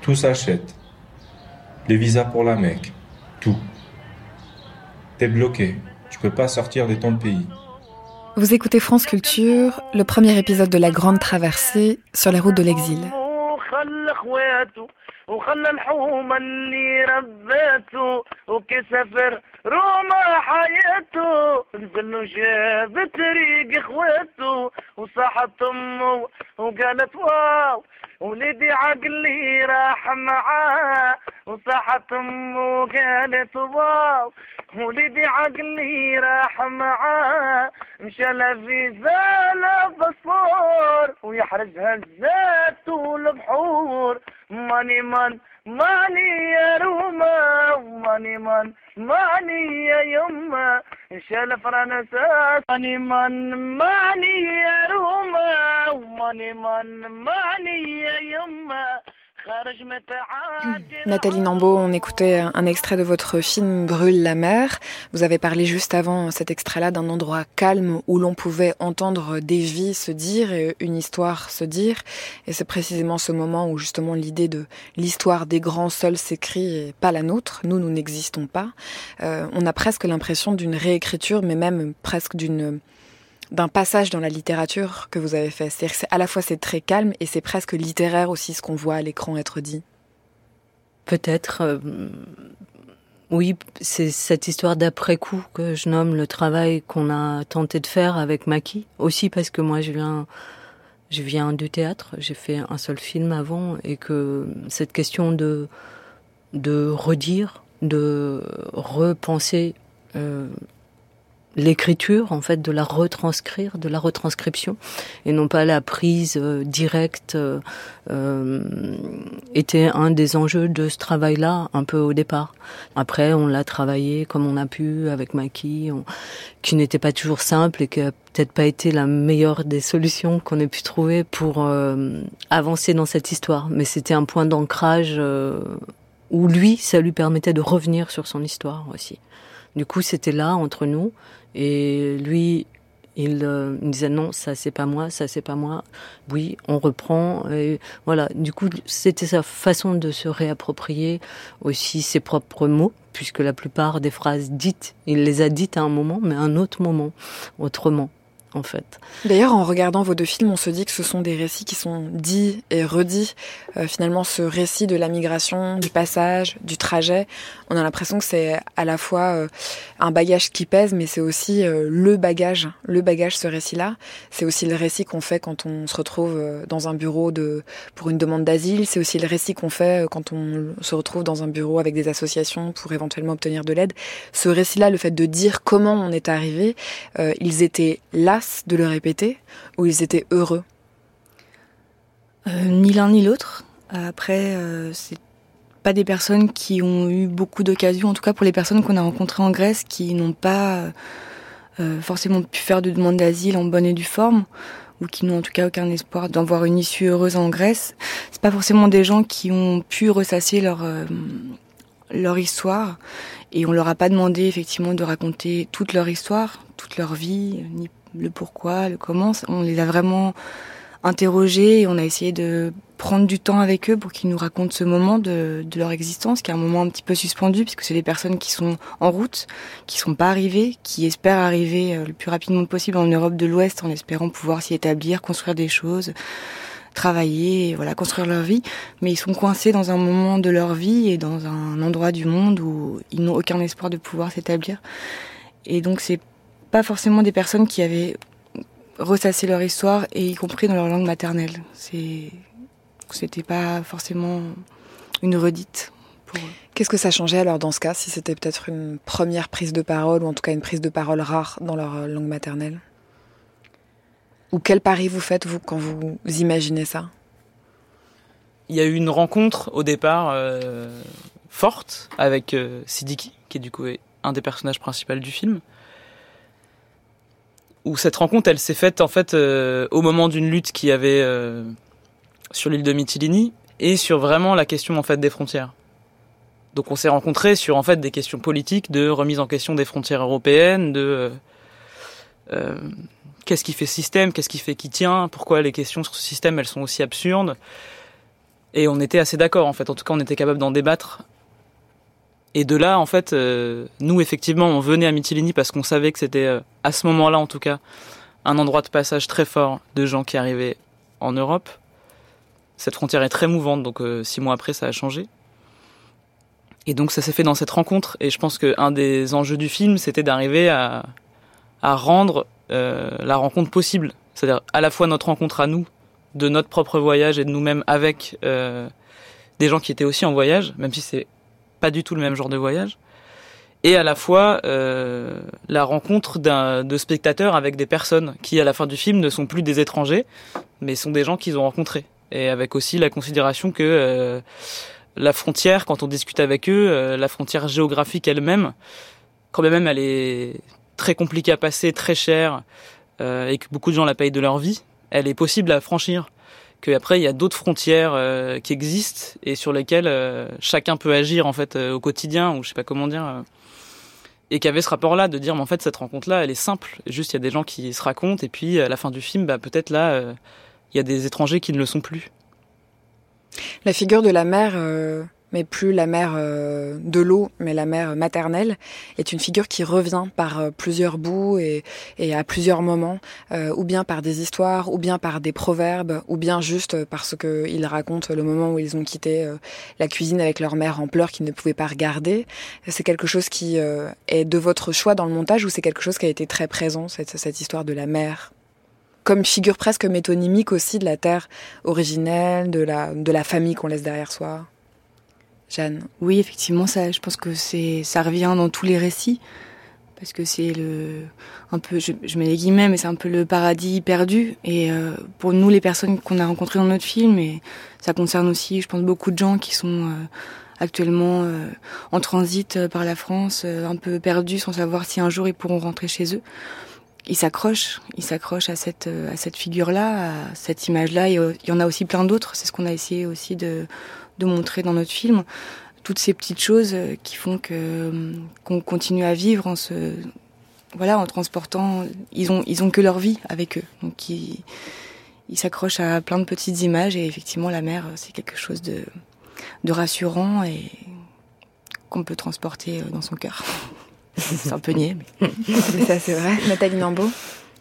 Tout s'achète. Les visas pour la Mecque. Tout. T'es bloqué. Pas sortir de ton pays. Vous écoutez France Culture, le premier épisode de La Grande Traversée sur les routes de l'exil. ولدي عقلي راح معاه مشى في زال بصور ويحرز هزات والبحور. ماني من ماني يا روما ماني من ماني يا يما. شال فرنسا ماني من ماني يا روما ماني من ماني يا يما. Nathalie Nambeau, on écoutait un extrait de votre film Brûle la mer. Vous avez parlé juste avant cet extrait-là d'un endroit calme où l'on pouvait entendre des vies se dire et une histoire se dire. Et c'est précisément ce moment où justement l'idée de l'histoire des grands seuls s'écrit et pas la nôtre. Nous, nous n'existons pas. Euh, on a presque l'impression d'une réécriture, mais même presque d'une d'un passage dans la littérature que vous avez fait. C'est- à la fois c'est très calme et c'est presque littéraire aussi ce qu'on voit à l'écran être dit. Peut-être, euh, oui, c'est cette histoire d'après-coup que je nomme le travail qu'on a tenté de faire avec Maki. Aussi parce que moi, je viens je viens du théâtre, j'ai fait un seul film avant et que cette question de de redire, de repenser euh, l'écriture, en fait, de la retranscrire, de la retranscription, et non pas la prise euh, directe, euh, euh, était un des enjeux de ce travail-là, un peu au départ. Après, on l'a travaillé comme on a pu avec Maki, on- qui n'était pas toujours simple et qui a peut-être pas été la meilleure des solutions qu'on ait pu trouver pour euh, avancer dans cette histoire. Mais c'était un point d'ancrage euh, où lui, ça lui permettait de revenir sur son histoire aussi. Du coup, c'était là entre nous. Et lui, il, euh, disait non, ça c'est pas moi, ça c'est pas moi. Oui, on reprend. Et voilà. Du coup, c'était sa façon de se réapproprier aussi ses propres mots, puisque la plupart des phrases dites, il les a dites à un moment, mais à un autre moment, autrement, D'ailleurs, en regardant vos deux films, on se dit que ce sont des récits qui sont dits et redits. Euh, finalement, ce récit de la migration, du passage, du trajet, on a l'impression que c'est à la fois euh, un bagage qui pèse, mais c'est aussi euh, le bagage, le bagage, ce récit-là. C'est aussi le récit qu'on fait quand on se retrouve dans un bureau pour une demande d'asile. C'est aussi le récit qu'on fait quand on se retrouve dans un bureau avec des associations pour éventuellement obtenir de l'aide. Ce récit-là, le fait de dire comment on est arrivé, ils étaient de le répéter ou ils étaient heureux Euh, ni l'un ni l'autre. Après, euh, c'est pas des personnes qui ont eu beaucoup d'occasions, en tout cas pour les personnes qu'on a rencontrées en Grèce, qui n'ont pas euh, forcément pu faire de demande d'asile en bonne et due forme, ou qui n'ont en tout cas aucun espoir d'en voir une issue heureuse en Grèce. C'est pas forcément des gens qui ont pu ressasser leur euh, leur histoire, et on leur a pas demandé effectivement de raconter toute leur histoire, toute leur vie, ni le pourquoi, le comment. On les a vraiment interrogés et on a essayé de prendre du temps avec eux pour qu'ils nous racontent ce moment de, leur existence, qui est un moment un petit peu suspendu, puisque c'est des personnes qui sont en route, qui sont pas arrivées, qui espèrent arriver euh, le plus rapidement possible en Europe de l'Ouest en espérant pouvoir s'y établir, construire des choses, travailler, voilà, construire leur vie. Mais ils sont coincés dans un moment de leur vie et dans un endroit du monde où ils n'ont aucun espoir de pouvoir s'établir. Et donc c'est pas forcément des personnes qui avaient ressassé leur histoire et y compris dans leur langue maternelle. C'était pas forcément une redite pour eux. Qu'est-ce que ça changeait alors dans ce cas, si c'était peut-être une première prise de parole, ou en tout cas une prise de parole rare dans leur euh, langue maternelle? Ou quel pari vous faites, vous, quand vous imaginez ça? Il y a eu une rencontre au départ euh, forte avec euh, Sidiki, qui est du coup un des personnages principaux du film. Où cette rencontre, elle s'est faite en fait euh, au moment d'une lutte qui avait euh, sur l'île de Mytilini et sur vraiment la question en fait des frontières. Donc on s'est rencontrés sur en fait des questions politiques, de remise en question des frontières européennes, de euh, qu'est-ce qui fait système, qu'est-ce qui fait qui tient, pourquoi les questions sur ce système elles sont aussi absurdes. Et on était assez d'accord en fait, en tout cas on était capable d'en débattre. Et de là en fait, euh, nous effectivement on venait à Mytilini parce qu'on savait que c'était euh, à ce moment-là en tout cas un endroit de passage très fort de gens qui arrivaient en Europe. Cette frontière est très mouvante, donc euh, six mois après ça a changé. Et donc ça s'est fait dans cette rencontre, et je pense qu'un des enjeux du film, c'était d'arriver à, rendre la rencontre possible. C'est-à-dire à la fois notre rencontre à nous, de notre propre voyage et de nous-mêmes avec des gens qui étaient aussi en voyage, même si c'est pas du tout le même genre de voyage, et à la fois euh, la rencontre de spectateurs avec des personnes qui, à la fin du film, ne sont plus des étrangers, mais sont des gens qu'ils ont rencontrés. Et avec aussi la considération que euh, la frontière, quand on discute avec eux, euh, la frontière géographique elle-même, quand même elle est très compliquée à passer, très chère, et que beaucoup de gens la payent de leur vie, elle est possible à franchir. Qu'après, il y a d'autres frontières euh, qui existent et sur lesquelles euh, chacun peut agir en fait euh, au quotidien, ou je sais pas comment dire. euh, et qu'il y avait ce rapport-là de dire, mais en fait, cette rencontre-là, elle est simple. Juste, il y a des gens qui se racontent, et puis à la fin du film, bah, peut-être là, euh, il y a des étrangers qui ne le sont plus. La figure de la mère, mais plus la mère euh, de l'eau, mais la mère maternelle, est une figure qui revient par euh, plusieurs bouts et, à plusieurs moments, euh, ou bien par des histoires, ou bien par des proverbes, ou bien juste parce qu'ils racontent le moment où ils ont quitté la cuisine avec leur mère en pleurs qu'ils ne pouvaient pas regarder. C'est quelque chose qui est de votre choix dans le montage ou c'est quelque chose qui a été très présent, cette, cette histoire de la mère comme figure presque métonymique aussi de la terre originelle, de la famille qu'on laisse derrière soi? Oui, effectivement, ça, je pense que c'est, ça revient dans tous les récits. Parce que c'est le, un peu, je, mets les guillemets, mais c'est un peu le paradis perdu. Et euh, pour nous, les personnes qu'on a rencontrées dans notre film, et ça concerne aussi, je pense, beaucoup de gens qui sont euh, actuellement euh, en transit par la France, un peu perdus, sans savoir si un jour ils pourront rentrer chez eux. Ils s'accrochent, ils s'accrochent à cette, à cette figure-là, à cette image-là. Il y en a aussi plein d'autres. C'est ce qu'on a essayé aussi de, de montrer dans notre film. Toutes ces petites choses euh, qui font que euh, qu'on continue à vivre en se, voilà, en transportant. Ils ont, ils ont que leur vie avec eux. Donc ils, ils s'accrochent à plein de petites images. Et effectivement, la mer, c'est quelque chose de, de rassurant et qu'on peut transporter euh, dans son cœur. [LAUGHS] c'est un peu niais. Mais... Mais [LAUGHS] ça, c'est vrai. Nathalie Nambeau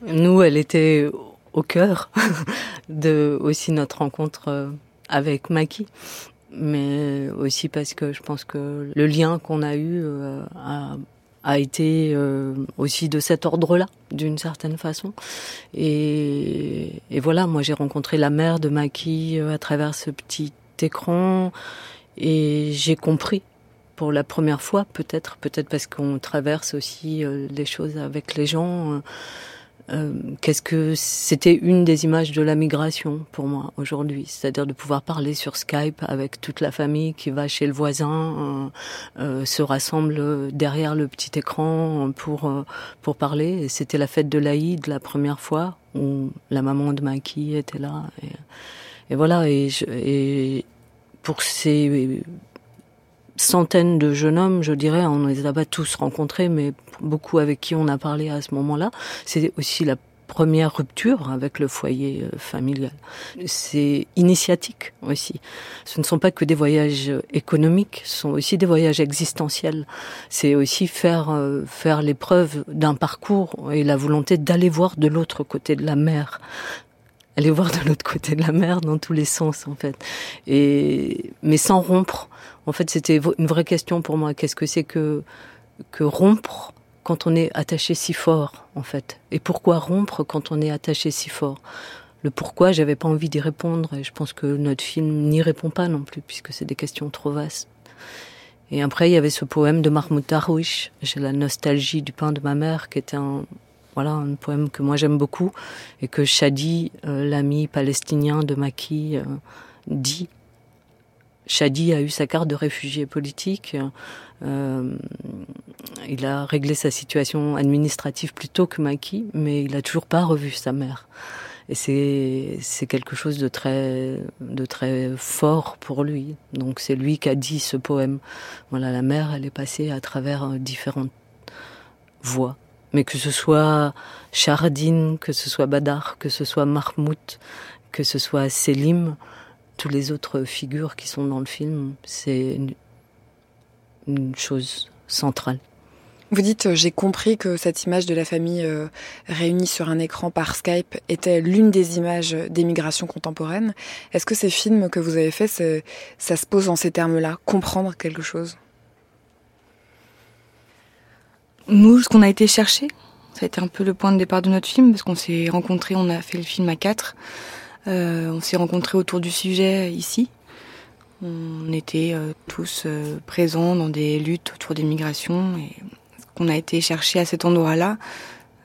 Nous, elle était au cœur [LAUGHS] de aussi notre rencontre euh, avec Maki. Mais aussi parce que je pense que le lien qu'on a eu euh, a, a été euh, aussi de cet ordre-là, d'une certaine façon. Et, et voilà, moi j'ai rencontré la mère de Maki euh, à travers ce petit écran et j'ai compris pour la première fois, peut-être, peut-être parce qu'on traverse aussi les choses avec les gens. Euh, Qu'est-ce que c'était une des images de la migration pour moi aujourd'hui, c'est-à-dire de pouvoir parler sur Skype avec toute la famille qui va chez le voisin, euh, euh, se rassemble derrière le petit écran pour euh, pour parler. Et C'était la fête de l'Aïd la première fois où la maman de Maki était là. Et, et voilà. Et, je- et pour ces centaines de jeunes hommes, je dirais, on les a pas tous rencontrés, mais beaucoup avec qui on a parlé à ce moment-là. C'est aussi la première rupture avec le foyer euh, familial. C'est initiatique aussi. Ce ne sont pas que des voyages économiques, ce sont aussi des voyages existentiels. C'est aussi faire euh, faire l'épreuve d'un parcours et la volonté d'aller voir de l'autre côté de la mer aller voir de l'autre côté de la mer dans tous les sens en fait. Et mais sans rompre. En fait c'était une vraie question pour moi. Qu'est-ce que c'est que que rompre quand on est attaché si fort en fait? Et pourquoi rompre quand on est attaché si fort? Le pourquoi j'avais pas envie d'y répondre. Et je pense que notre film n'y répond pas non plus puisque c'est des questions trop vastes. Et après, il y avait ce poème de Mahmoud Darwish, J'ai la nostalgie du pain de ma mère, qui était un, voilà, un poème que moi j'aime beaucoup et que Shadi, euh, l'ami palestinien de Maki, euh, dit. Shadi a eu sa carte de réfugié politique. Euh, il a réglé sa situation administrative plus tôt que Maki, mais il a toujours pas revu sa mère. Et c'est quelque chose de très de très fort pour lui. Donc c'est lui qui a dit ce poème. Voilà, la mère, elle est passée à travers différentes voies. Mais que ce soit Chardine, que ce soit Badar, que ce soit Mahmoud, que ce soit Selim, tous les autres figures qui sont dans le film, c'est une, chose centrale. Vous dites, euh, j'ai compris que cette image de la famille euh, réunie sur un écran par Skype était l'une des images d'émigration contemporaine. Est-ce que ces films que vous avez faits, ça se pose en ces termes-là, comprendre quelque chose? Nous, ce qu'on a été chercher, ça a été un peu le point de départ de notre film, parce qu'on s'est rencontrés, on a fait le film à quatre. Euh, on s'est rencontrés autour du sujet ici. On était euh, tous euh, présents dans des luttes autour des migrations. Et ce qu'on a été chercher à cet endroit-là,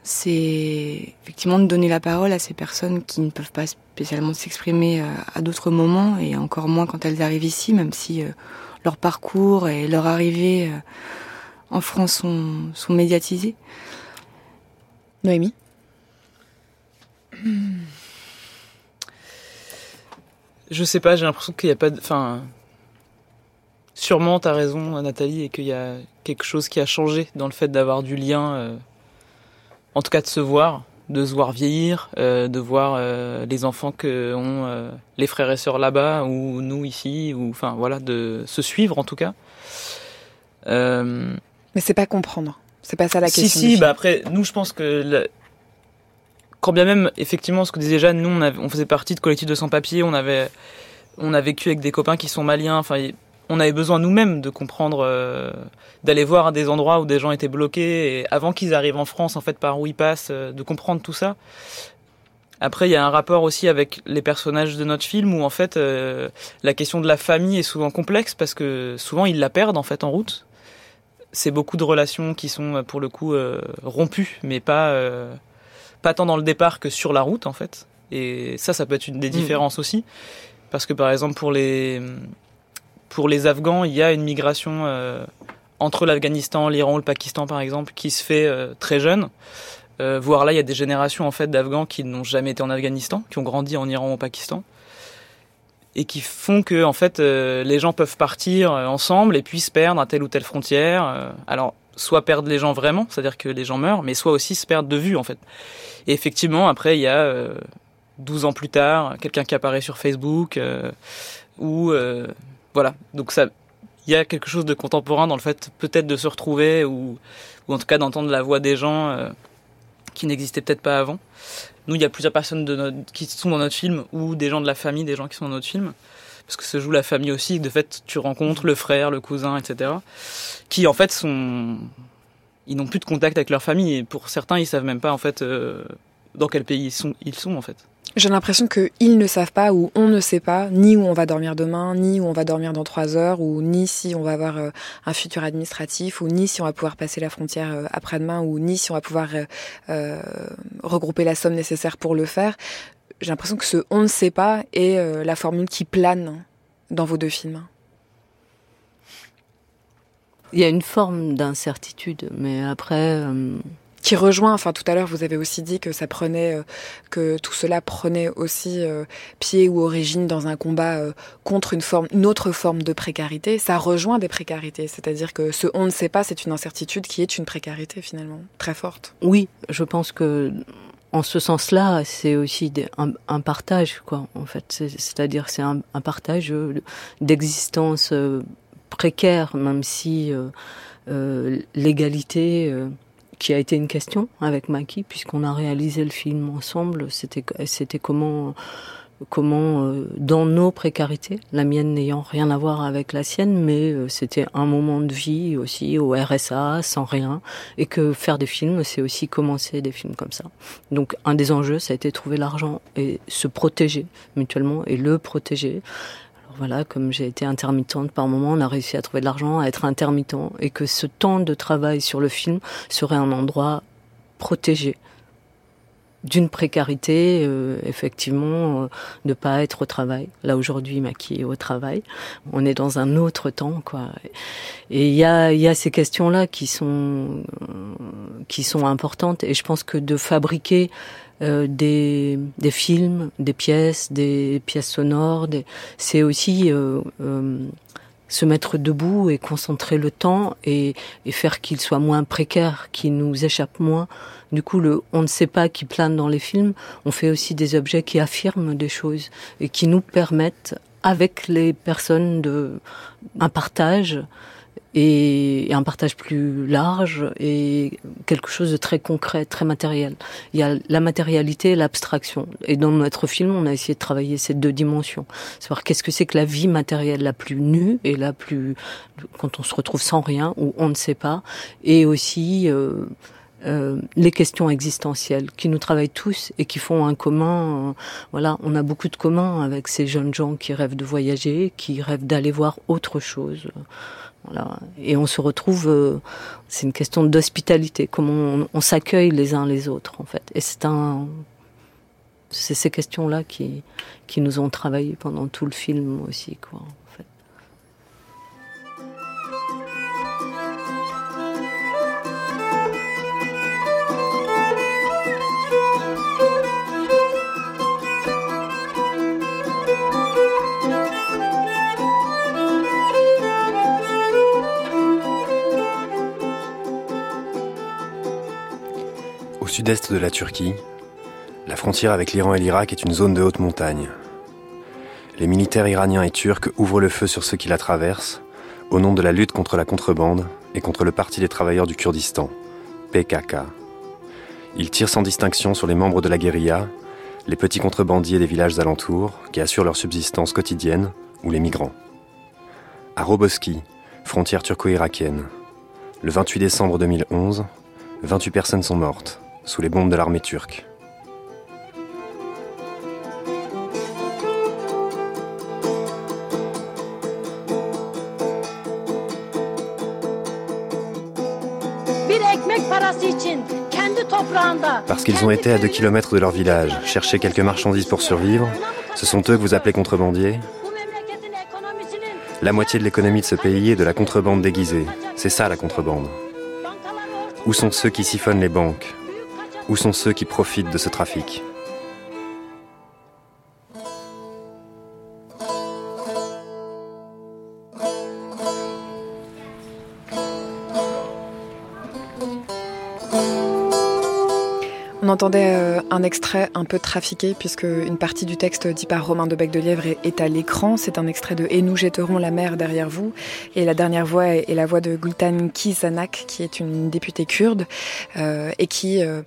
c'est effectivement de donner la parole à ces personnes qui ne peuvent pas spécialement s'exprimer euh, à d'autres moments, et encore moins quand elles arrivent ici, même si leur parcours et leur arrivée en France sont, sont médiatisés. Noémie Je sais pas, j'ai l'impression qu'il n'y a pas de. Enfin. Sûrement, t'as raison, Nathalie, et qu'il y a quelque chose qui a changé dans le fait d'avoir du lien. euh, en tout cas, de se voir, de se voir vieillir, euh, de voir euh, les enfants que ont euh, les frères et sœurs là-bas, ou nous ici, ou. Enfin, voilà, de se suivre en tout cas. Mais c'est pas comprendre. C'est pas ça la question. si, si, bah après, nous, je pense que. la- Quand bien même, effectivement, ce que disait Jeanne, nous, on, avait- on faisait partie de collectifs de sans-papiers, on avait. On a vécu avec des copains qui sont maliens, enfin, on avait besoin nous-mêmes de comprendre, euh, d'aller voir des endroits où des gens étaient bloqués, et avant qu'ils arrivent en France, en fait, par où ils passent, euh, de comprendre tout ça. Après, il y a un rapport aussi avec les personnages de notre film où en fait euh, la question de la famille est souvent complexe parce que souvent ils la perdent en fait en route. C'est beaucoup de relations qui sont euh, pour le coup euh, rompues, mais pas euh, pas tant dans le départ que sur la route en fait. Et ça, ça peut être une des Mm. différences aussi, parce que par exemple pour les pour les Afghans, il y a une migration euh, entre l'Afghanistan, l'Iran ou le Pakistan par exemple qui se fait très jeune. Voire là, il y a des générations en fait d'Afghans qui n'ont jamais été en Afghanistan, qui ont grandi en Iran ou au Pakistan, et qui font que en fait euh, les gens peuvent partir euh, ensemble et puis se perdre à telle ou telle frontière. Euh, alors soit perdre les gens vraiment, c'est-à-dire que les gens meurent, mais soit aussi se perdre de vue en fait. Et effectivement, après il y a euh, 12 ans plus tard quelqu'un qui apparaît sur Facebook ou voilà. Donc ça, il y a quelque chose de contemporain dans le fait peut-être de se retrouver ou ou en tout cas d'entendre la voix des gens. qui n'existaient peut-être pas avant. Nous, il y a plusieurs personnes qui sont dans notre film ou des gens de la famille, des gens qui sont dans notre film. Parce que se joue la famille aussi. De fait, tu rencontres le frère, le cousin, etc. Qui, en fait, sont. Ils n'ont plus de contact avec leur famille. Et pour certains, ils savent même pas, en fait, euh, dans quel pays ils sont, ils sont en fait. J'ai l'impression qu'ils ne savent pas ou on ne sait pas ni où on va dormir demain, ni où on va dormir dans trois heures, ou ni si on va avoir euh, un futur administratif, ou ni si on va pouvoir passer la frontière euh, après-demain, ou ni si on va pouvoir euh, regrouper la somme nécessaire pour le faire. J'ai l'impression que ce on ne sait pas est la formule qui plane dans vos deux films. Il y a une forme d'incertitude, mais après. Qui rejoint, enfin tout à l'heure vous avez aussi dit que ça prenait, euh, que tout cela prenait aussi euh, pied ou origine dans un combat euh, contre une forme, une autre forme de précarité. Ça rejoint des précarités, c'est-à-dire que ce on ne sait pas, c'est une incertitude qui est une précarité finalement très forte. Oui, je pense que en ce sens-là, c'est aussi un, partage, quoi. En fait, C'est- c'est-à-dire c'est un, partage d'existence précaire, même si l'égalité, qui a été une question avec Maki, puisqu'on a réalisé le film ensemble, c'était c'était comment comment euh, dans nos précarités, la mienne n'ayant rien à voir avec la sienne, mais euh, c'était un moment de vie aussi au RSA, sans rien, et que faire des films, c'est aussi commencer des films comme ça. Donc un des enjeux, ça a été trouver l'argent et se protéger mutuellement et le protéger. Voilà, comme j'ai été intermittente par moment, on a réussi à trouver de l'argent, à être intermittent, et que ce temps de travail sur le film serait un endroit protégé d'une précarité, euh, effectivement, euh, de pas être au travail. Là aujourd'hui, Maki est au travail. On est dans un autre temps, quoi. Et il y a, y a ces questions-là qui sont euh, qui sont importantes. Et je pense que de fabriquer euh, des, des films, des pièces, des pièces sonores, des- c'est aussi euh, euh, se mettre debout et concentrer le temps et, et faire qu'il soit moins précaire, qu'il nous échappe moins. Du coup, le on ne sait pas qui plane dans les films, on fait aussi des objets qui affirment des choses et qui nous permettent, avec les personnes, de un partage et, un partage plus large et quelque chose de très concret, très matériel. Il y a la matérialité et l'abstraction. Et dans notre film, on a essayé de travailler ces deux dimensions. Savoir qu'est-ce que c'est que la vie matérielle la plus nue et la plus quand on se retrouve sans rien ou on ne sait pas, et aussi euh, euh, les questions existentielles qui nous travaillent tous et qui font un commun. euh, voilà, on a beaucoup de communs avec ces jeunes gens qui rêvent de voyager, qui rêvent d'aller voir autre chose. Voilà. Et on se retrouve, euh, c'est une question d'hospitalité, comment on, s'accueille les uns les autres en fait. Et c'est un, c'est ces questions-là qui qui nous ont travaillé pendant tout le film aussi, quoi. Au sud-est de la Turquie, la frontière avec l'Iran et l'Irak est une zone de haute montagne. Les militaires iraniens et turcs ouvrent le feu sur ceux qui la traversent au nom de la lutte contre la contrebande et contre le Parti des travailleurs du Kurdistan, PKK. Ils tirent sans distinction sur les membres de la guérilla, les petits contrebandiers des villages alentours qui assurent leur subsistance quotidienne ou les migrants. À Roboski, frontière turco-irakienne, le 28 décembre 2011, 28 personnes sont mortes sous les bombes de l'armée turque. Parce qu'ils ont été à 2 km de leur village, chercher quelques marchandises pour survivre, ce sont eux que vous appelez contrebandiers La moitié de l'économie de ce pays est de la contrebande déguisée. C'est ça la contrebande. Où sont ceux qui siphonnent les banques, où sont ceux qui profitent de ce trafic On entendait euh, un extrait un peu trafiqué, puisque une partie du texte dit par Romain de Bec de Lièvre est, à l'écran. C'est un extrait de Et nous jetterons la mer derrière vous. Et la dernière voix est, la voix de Gultan Kisanak, qui est une députée kurde, euh, et qui euh,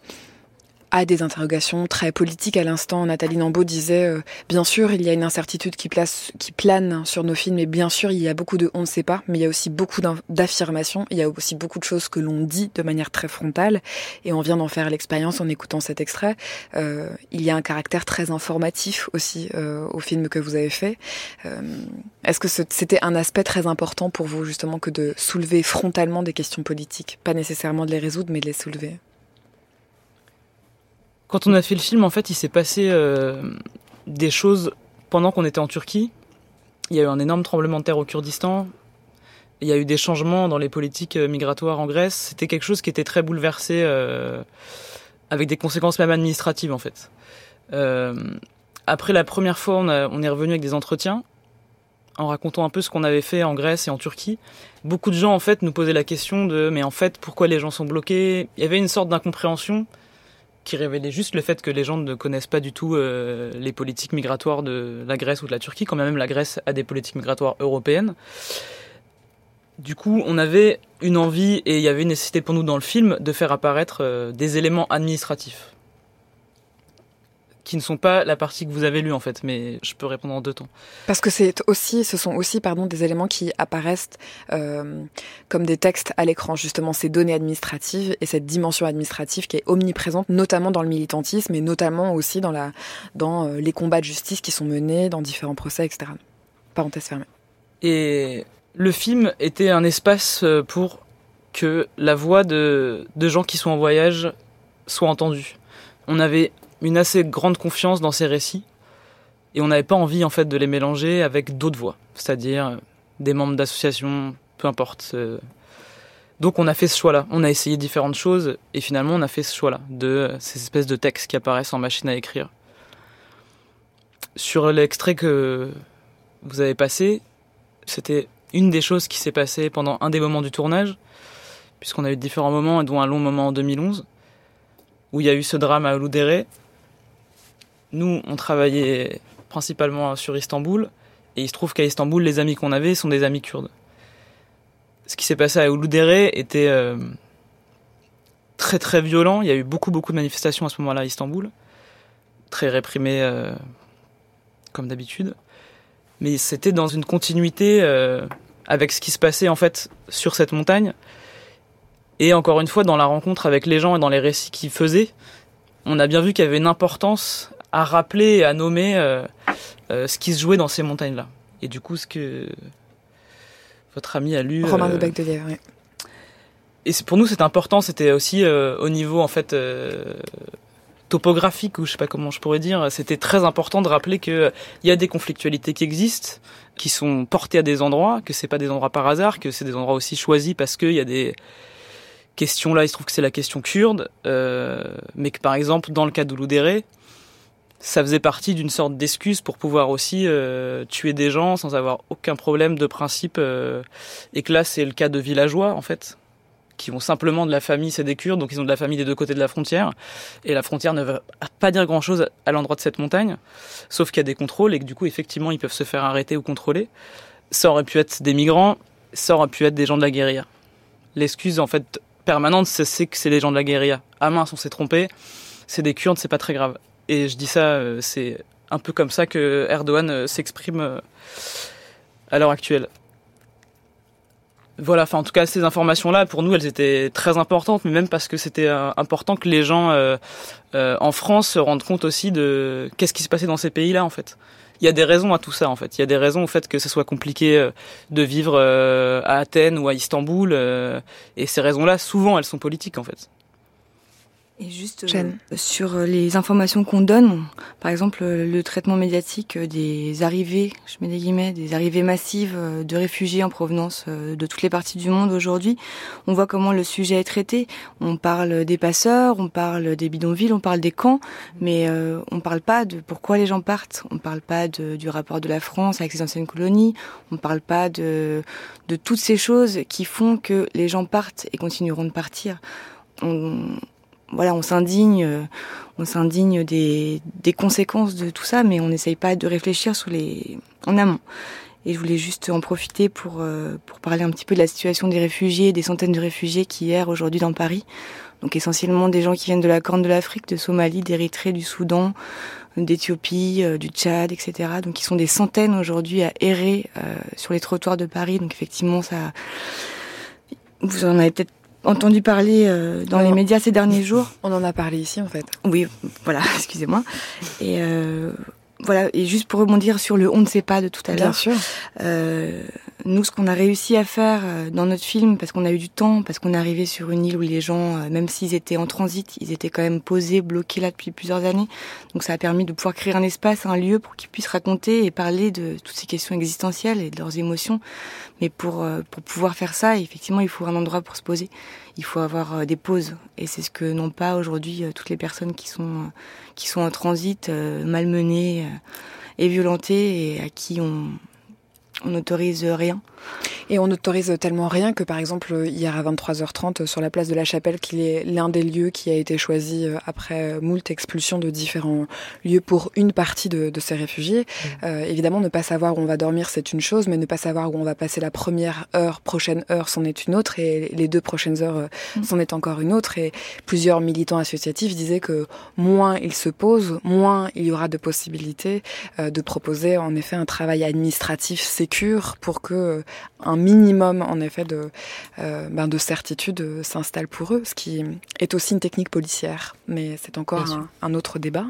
a des interrogations très politiques à l'instant. Nathalie Nambeau disait, euh, bien sûr, il y a une incertitude qui, place, qui plane sur nos films, et bien sûr, il y a beaucoup de on ne sait pas, mais il y a aussi beaucoup d'affirmations, il y a aussi beaucoup de choses que l'on dit de manière très frontale, et on vient d'en faire l'expérience en écoutant cet extrait. Euh, il y a un caractère très informatif aussi euh, au film que vous avez fait. Euh, Est-ce que c'était un aspect très important pour vous, justement, que de soulever frontalement des questions politiques? Pas nécessairement de les résoudre, mais de les soulever. Quand on a fait le film, en fait, il s'est passé euh, des choses pendant qu'on était en Turquie. Il y a eu un énorme tremblement de terre au Kurdistan. Il y a eu des changements dans les politiques euh, migratoires en Grèce. C'était quelque chose qui était très bouleversé, euh, avec des conséquences même administratives, en fait. Après la première fois, on, on est revenu avec des entretiens en racontant un peu ce qu'on avait fait en Grèce et en Turquie. Beaucoup de gens, en fait, nous posaient la question de mais en fait, pourquoi les gens sont bloqués? Il y avait une sorte d'incompréhension qui révélait juste le fait que les gens ne connaissent pas du tout euh, les politiques migratoires de la Grèce ou de la Turquie, quand même la Grèce a des politiques migratoires européennes. Du coup, on avait une envie et il y avait une nécessité pour nous dans le film de faire apparaître euh, des éléments administratifs qui ne sont pas la partie que vous avez lue en fait, mais je peux répondre en deux temps. Parce que c'est aussi, ce sont aussi pardon, des éléments qui apparaissent euh, comme des textes à l'écran, justement ces données administratives et cette dimension administrative qui est omniprésente, notamment dans le militantisme et notamment aussi dans, la, dans euh, les combats de justice qui sont menés dans différents procès, etc. Parenthèse fermée. Et le film était un espace euh, pour que la voix de, de gens qui sont en voyage soit entendue. On avait une assez grande confiance dans ces récits et on n'avait pas envie en fait de les mélanger avec d'autres voix, c'est-à-dire euh, des membres d'associations, peu importe. euh. Donc on a fait ce choix-là. On a essayé différentes choses et finalement on a fait ce choix-là de euh, ces espèces de textes qui apparaissent en machine à écrire. Sur l'extrait que vous avez passé, c'était une des choses qui s'est passée pendant un des moments du tournage, puisqu'on a eu différents moments, dont un long moment en 2011, où il y a eu ce drame à Uludere. Nous, on travaillait principalement sur Istanbul, et il se trouve qu'à Istanbul, les amis qu'on avait sont des amis kurdes. Ce qui s'est passé à Uludere était euh, très très violent. Il y a eu beaucoup beaucoup de manifestations à ce moment-là à Istanbul, très réprimées euh, comme d'habitude mais c'était dans une continuité euh, avec ce qui se passait en fait sur cette montagne. Et encore une fois, dans la rencontre avec les gens et dans les récits qu'ils faisaient, on a bien vu qu'il y avait une importance à rappeler et à nommer euh, euh, ce qui se jouait dans ces montagnes-là. Et du coup, ce que votre ami a lu. Romain euh, de Bec de Lièvre, oui. et c'est- pour nous, c'était important. C'était aussi au niveau en fait topographique ou je sais pas comment je pourrais dire. C'était très important de rappeler que il y a des conflictualités qui existent, qui sont portées à des endroits, que c'est pas des endroits par hasard, que c'est des endroits aussi choisis parce qu'il y a des questions là. Il se trouve que c'est la question kurde, euh, mais que par exemple dans le cas d'Ouloudéré, ça faisait partie d'une sorte d'excuse pour pouvoir aussi euh, tuer des gens sans avoir aucun problème de principe. euh, et que là, c'est le cas de villageois, en fait, qui ont simplement de la famille, c'est des Kurdes, donc ils ont de la famille des deux côtés de la frontière. Et la frontière ne veut pas dire grand-chose à l'endroit de cette montagne, sauf qu'il y a des contrôles et que du coup, effectivement, ils peuvent se faire arrêter ou contrôler. Ça aurait pu être des migrants, ça aurait pu être des gens de la guérilla. L'excuse, en fait, permanente, c'est- que c'est les gens de la guérilla. Ah mince, on s'est trompé, c'est des Kurdes, c'est pas très grave. Et je dis ça, euh, c'est un peu comme ça que Erdogan euh, s'exprime euh, à l'heure actuelle. Voilà, enfin en tout cas ces informations-là, pour nous, elles étaient très importantes, mais même parce que c'était important que les gens en France se rendent compte aussi de qu'est-ce qui se passait dans ces pays-là en fait. Il y a des raisons à tout ça en fait. Il y a des raisons au fait que ce soit compliqué de vivre à Athènes ou à Istanbul, et ces raisons-là, souvent, elles sont politiques en fait. Et juste euh, sur euh, les informations qu'on donne, par exemple euh, le traitement médiatique des arrivées, je mets des guillemets, des arrivées massives de réfugiés en provenance de toutes les parties du monde aujourd'hui, on voit comment le sujet est traité. On parle des passeurs, on parle des bidonvilles, on parle des camps, mais euh, on parle pas de pourquoi les gens partent. On parle pas de, du rapport de la France avec ses anciennes colonies. On parle pas de de toutes ces choses qui font que les gens partent et continueront de partir. On, voilà, on s'indigne, euh, on s'indigne des, des conséquences de tout ça, mais on n'essaye pas de réfléchir sur les en amont. Et je voulais juste en profiter pour euh, pour parler un petit peu de la situation des réfugiés, des centaines de réfugiés qui errent aujourd'hui dans Paris. Donc essentiellement des gens qui viennent de la Corne de l'Afrique, de Somalie, d'Érythrée, du Soudan, d'Éthiopie, euh, du Tchad, etc. Donc ils sont des centaines aujourd'hui à errer euh, sur les trottoirs de Paris. Donc effectivement, ça, vous en avez peut-être entendu parler euh, dans les médias ces derniers jours. [LAUGHS] On en a parlé ici en fait. Oui, voilà, [LAUGHS] excusez-moi. Et euh, voilà, et juste pour rebondir sur le on ne sait pas de tout à Bien l'heure. sûr. Euh, nous, ce qu'on a réussi à faire dans notre film, parce qu'on a eu du temps, parce qu'on est arrivé sur une île où les gens, même s'ils étaient en transit, ils étaient quand même posés, bloqués là depuis plusieurs années. Donc ça a permis de pouvoir créer un espace, un lieu pour qu'ils puissent raconter et parler de toutes ces questions existentielles et de leurs émotions. Mais pour, euh, pour pouvoir faire ça, effectivement, il faut un endroit pour se poser. Il faut avoir euh, des pauses. Et c'est ce que n'ont pas aujourd'hui euh, toutes les personnes qui sont, qui en transit, malmenées et violentées et à qui on n'autorise rien. Et on n'autorise tellement rien que, par exemple, hier à 23h30, sur la place de la Chapelle, qui est l'un des lieux qui a été choisi euh, après moult expulsions de différents lieux pour une partie de, de ces réfugiés. Euh, évidemment, ne pas savoir où on va dormir, c'est une chose, mais ne pas savoir où on va passer la première heure, prochaine heure, c'en est une autre, et les deux prochaines heures, euh, c'en est encore une autre. Et plusieurs militants associatifs disaient que moins ils se posent, moins il y aura de possibilités euh, de proposer, en effet, un travail administratif sécure pour que euh, un minimum, en effet, de, euh, ben, de certitude euh, s'installe pour eux, ce qui est aussi une technique policière, mais c'est encore un, un autre débat.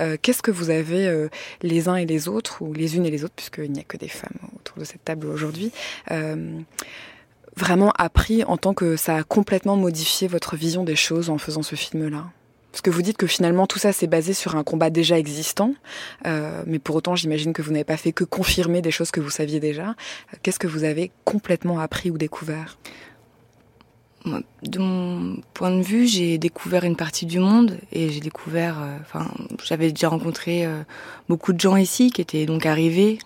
Euh, Qu'est-ce que vous avez euh, les uns et les autres, ou les unes et les autres, puisqu'il n'y a que des femmes autour de cette table aujourd'hui, vraiment appris en tant que ça a complètement modifié votre vision des choses en faisant ce film-là? Parce que vous dites que finalement tout ça c'est basé sur un combat déjà existant, euh, mais pour autant j'imagine que vous n'avez pas fait que confirmer des choses que vous saviez déjà. Euh, Qu'est-ce que vous avez complètement appris ou découvert? De mon point de vue, j'ai découvert une partie du monde et j'ai découvert, euh, enfin, j'avais déjà rencontré beaucoup de gens ici qui étaient donc arrivés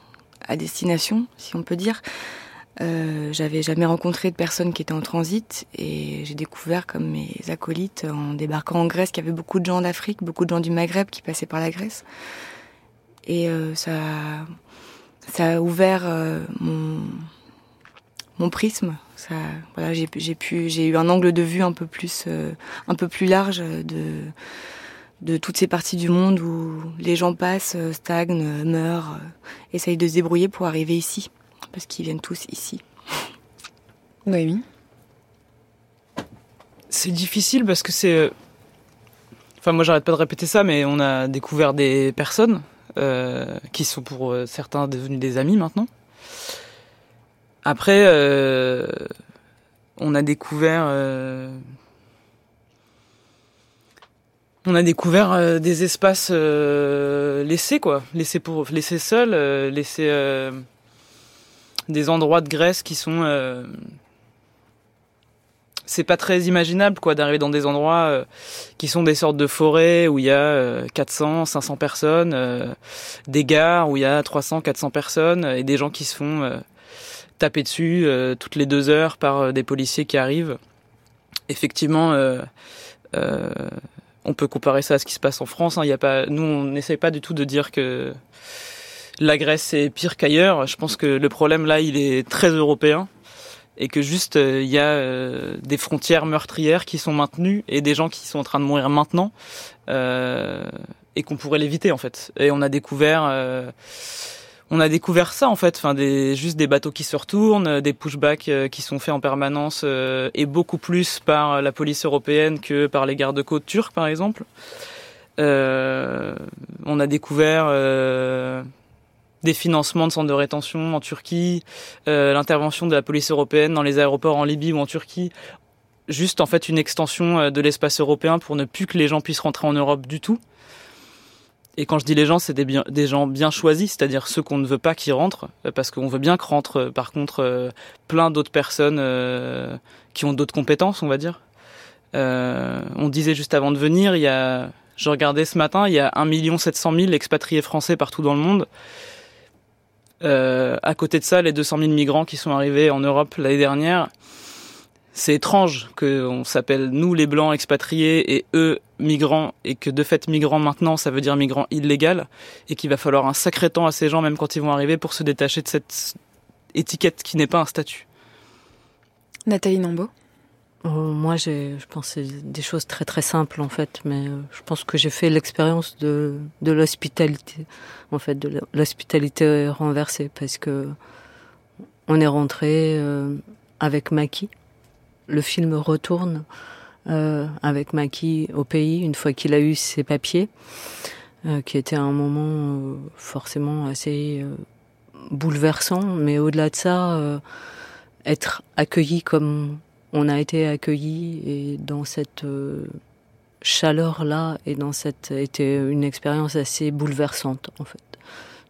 à destination, si on peut dire. Euh, j'avais jamais rencontré de personnes qui étaient en transit et j'ai découvert comme mes acolytes en débarquant en Grèce qu'il y avait beaucoup de gens d'Afrique, beaucoup de gens du Maghreb qui passaient par la Grèce. Et euh, ça, a ouvert euh, mon, prisme. J'ai eu un angle de vue un peu plus, large de toutes ces parties du monde où les gens passent, stagnent, meurent, essayent de se débrouiller pour arriver ici, parce qu'ils viennent tous ici. Oui. C'est difficile parce que c'est. euh, Enfin, moi, j'arrête pas de répéter ça, mais on a découvert des personnes euh, qui sont pour euh, certains devenus des amis maintenant. Après, euh, on a découvert. euh, on a découvert euh, des espaces euh, laissés, quoi. Laissés pour laissés seuls, euh, laissés. Euh, des endroits de Grèce qui sont. euh, c'est pas très imaginable quoi d'arriver dans des endroits euh, qui sont des sortes de forêts où il y a euh, 400 500 personnes euh, des gares où il y a 300 400 personnes euh, et des gens qui se font euh, taper dessus euh, toutes les deux heures par euh, des policiers qui arrivent effectivement euh, euh, on peut comparer ça à ce qui se passe en France hein. y a pas nous on n'essaye pas du tout de dire que la Grèce est pire qu'ailleurs je pense que le problème là il est très européen et que juste euh, il y a euh, des frontières meurtrières qui sont maintenues et des gens qui sont en train de mourir maintenant euh, et qu'on pourrait l'éviter en fait. Et on a découvert on a découvert ça en fait, enfin des juste des bateaux qui se retournent, des pushbacks qui sont faits en permanence et beaucoup plus par la police européenne que par les gardes-côtes turcs par exemple. On a découvert des financements de centres de rétention en Turquie, euh, l'intervention de la police européenne dans les aéroports en Libye ou en Turquie. juste en fait une extension euh, de l'espace européen pour ne plus que les gens puissent rentrer en Europe du tout. Et quand je dis les gens, c'est des, des gens bien choisis, c'est-à-dire ceux qu'on ne veut pas qui rentrent, euh, parce qu'on veut bien que rentrent, euh, par contre, plein d'autres personnes euh, qui ont d'autres compétences, on va dire. Euh, on disait juste avant de venir, il y a, je regardais ce matin, il y a 1 700 000 expatriés français partout dans le monde. Euh, à côté de ça, les 200 000 migrants qui sont arrivés en Europe l'année dernière, c'est étrange qu'on s'appelle nous les blancs expatriés et eux migrants et que de fait migrants maintenant ça veut dire migrants illégal et qu'il va falloir un sacré temps à ces gens même quand ils vont arriver pour se détacher de cette étiquette qui n'est pas un statut. Nathalie Nambo Euh, moi, j'ai, je pense, des choses très très simples en fait, mais euh, je pense que j'ai fait l'expérience de de l'hospitalité, en fait, de l'hospitalité renversée, parce que on est rentré euh, avec Maki. Le film retourne euh, avec Maki au pays une fois qu'il a eu ses papiers, euh, qui était un moment euh, forcément assez euh, bouleversant, mais au-delà de ça, euh, être accueilli comme on a été accueilli et dans cette euh, chaleur là et dans cette était une expérience assez bouleversante en fait.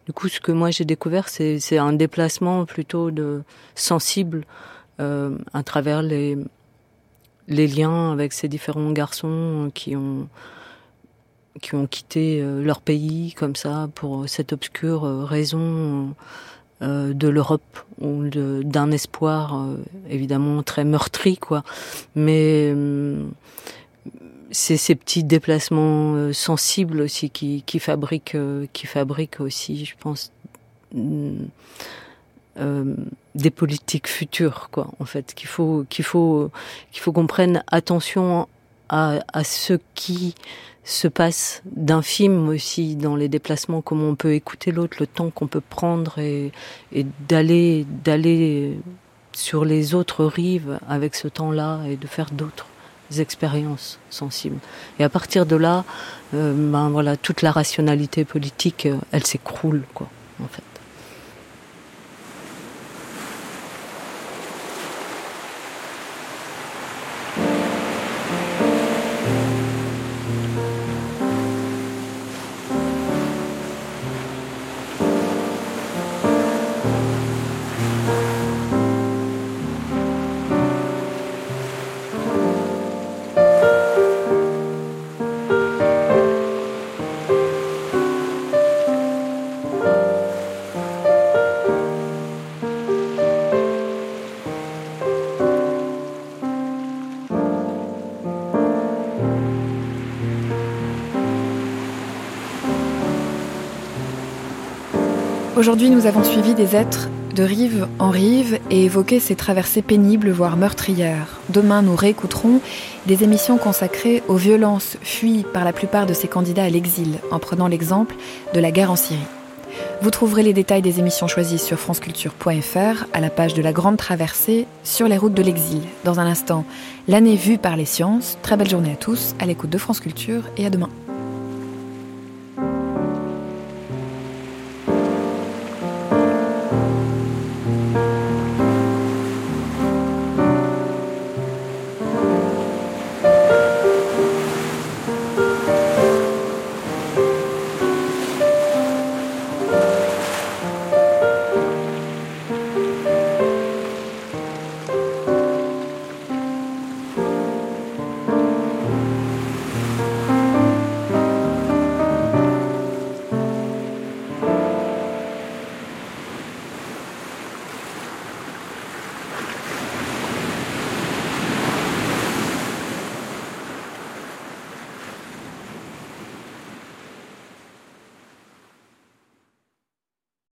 Du coup, ce que moi j'ai découvert, c'est un déplacement plutôt de sensible euh, à travers les les liens avec ces différents garçons qui ont qui ont quitté euh, leur pays comme ça pour cette obscure euh, raison de l'Europe ou d'un espoir euh, évidemment très meurtri quoi. Mais hum, c'est ces petits déplacements euh, sensibles aussi qui, qui fabriquent euh, qui fabriquent aussi je pense hum, euh, des politiques futures quoi en fait. Qu'il faut qu'il faut qu'il faut qu'on prenne attention à, à ce qui se passe d'infime aussi dans les déplacements, comment on peut écouter l'autre, le temps qu'on peut prendre et, et d'aller d'aller sur les autres rives avec ce temps-là et de faire d'autres expériences sensibles. Et à partir de là, euh, ben voilà, toute la rationalité politique, euh, elle s'écroule quoi, en fait. Aujourd'hui, nous avons suivi des êtres de rive en rive et évoqué ces traversées pénibles, voire meurtrières. Demain, nous réécouterons des émissions consacrées aux violences fuies par la plupart de ces candidats à l'exil, en prenant l'exemple de la guerre en Syrie. Vous trouverez les détails des émissions choisies sur franceculture.fr à la page de la Grande Traversée sur les routes de l'exil. Dans un instant, l'année vue par les sciences. Très belle journée à tous, à l'écoute de France Culture et à demain.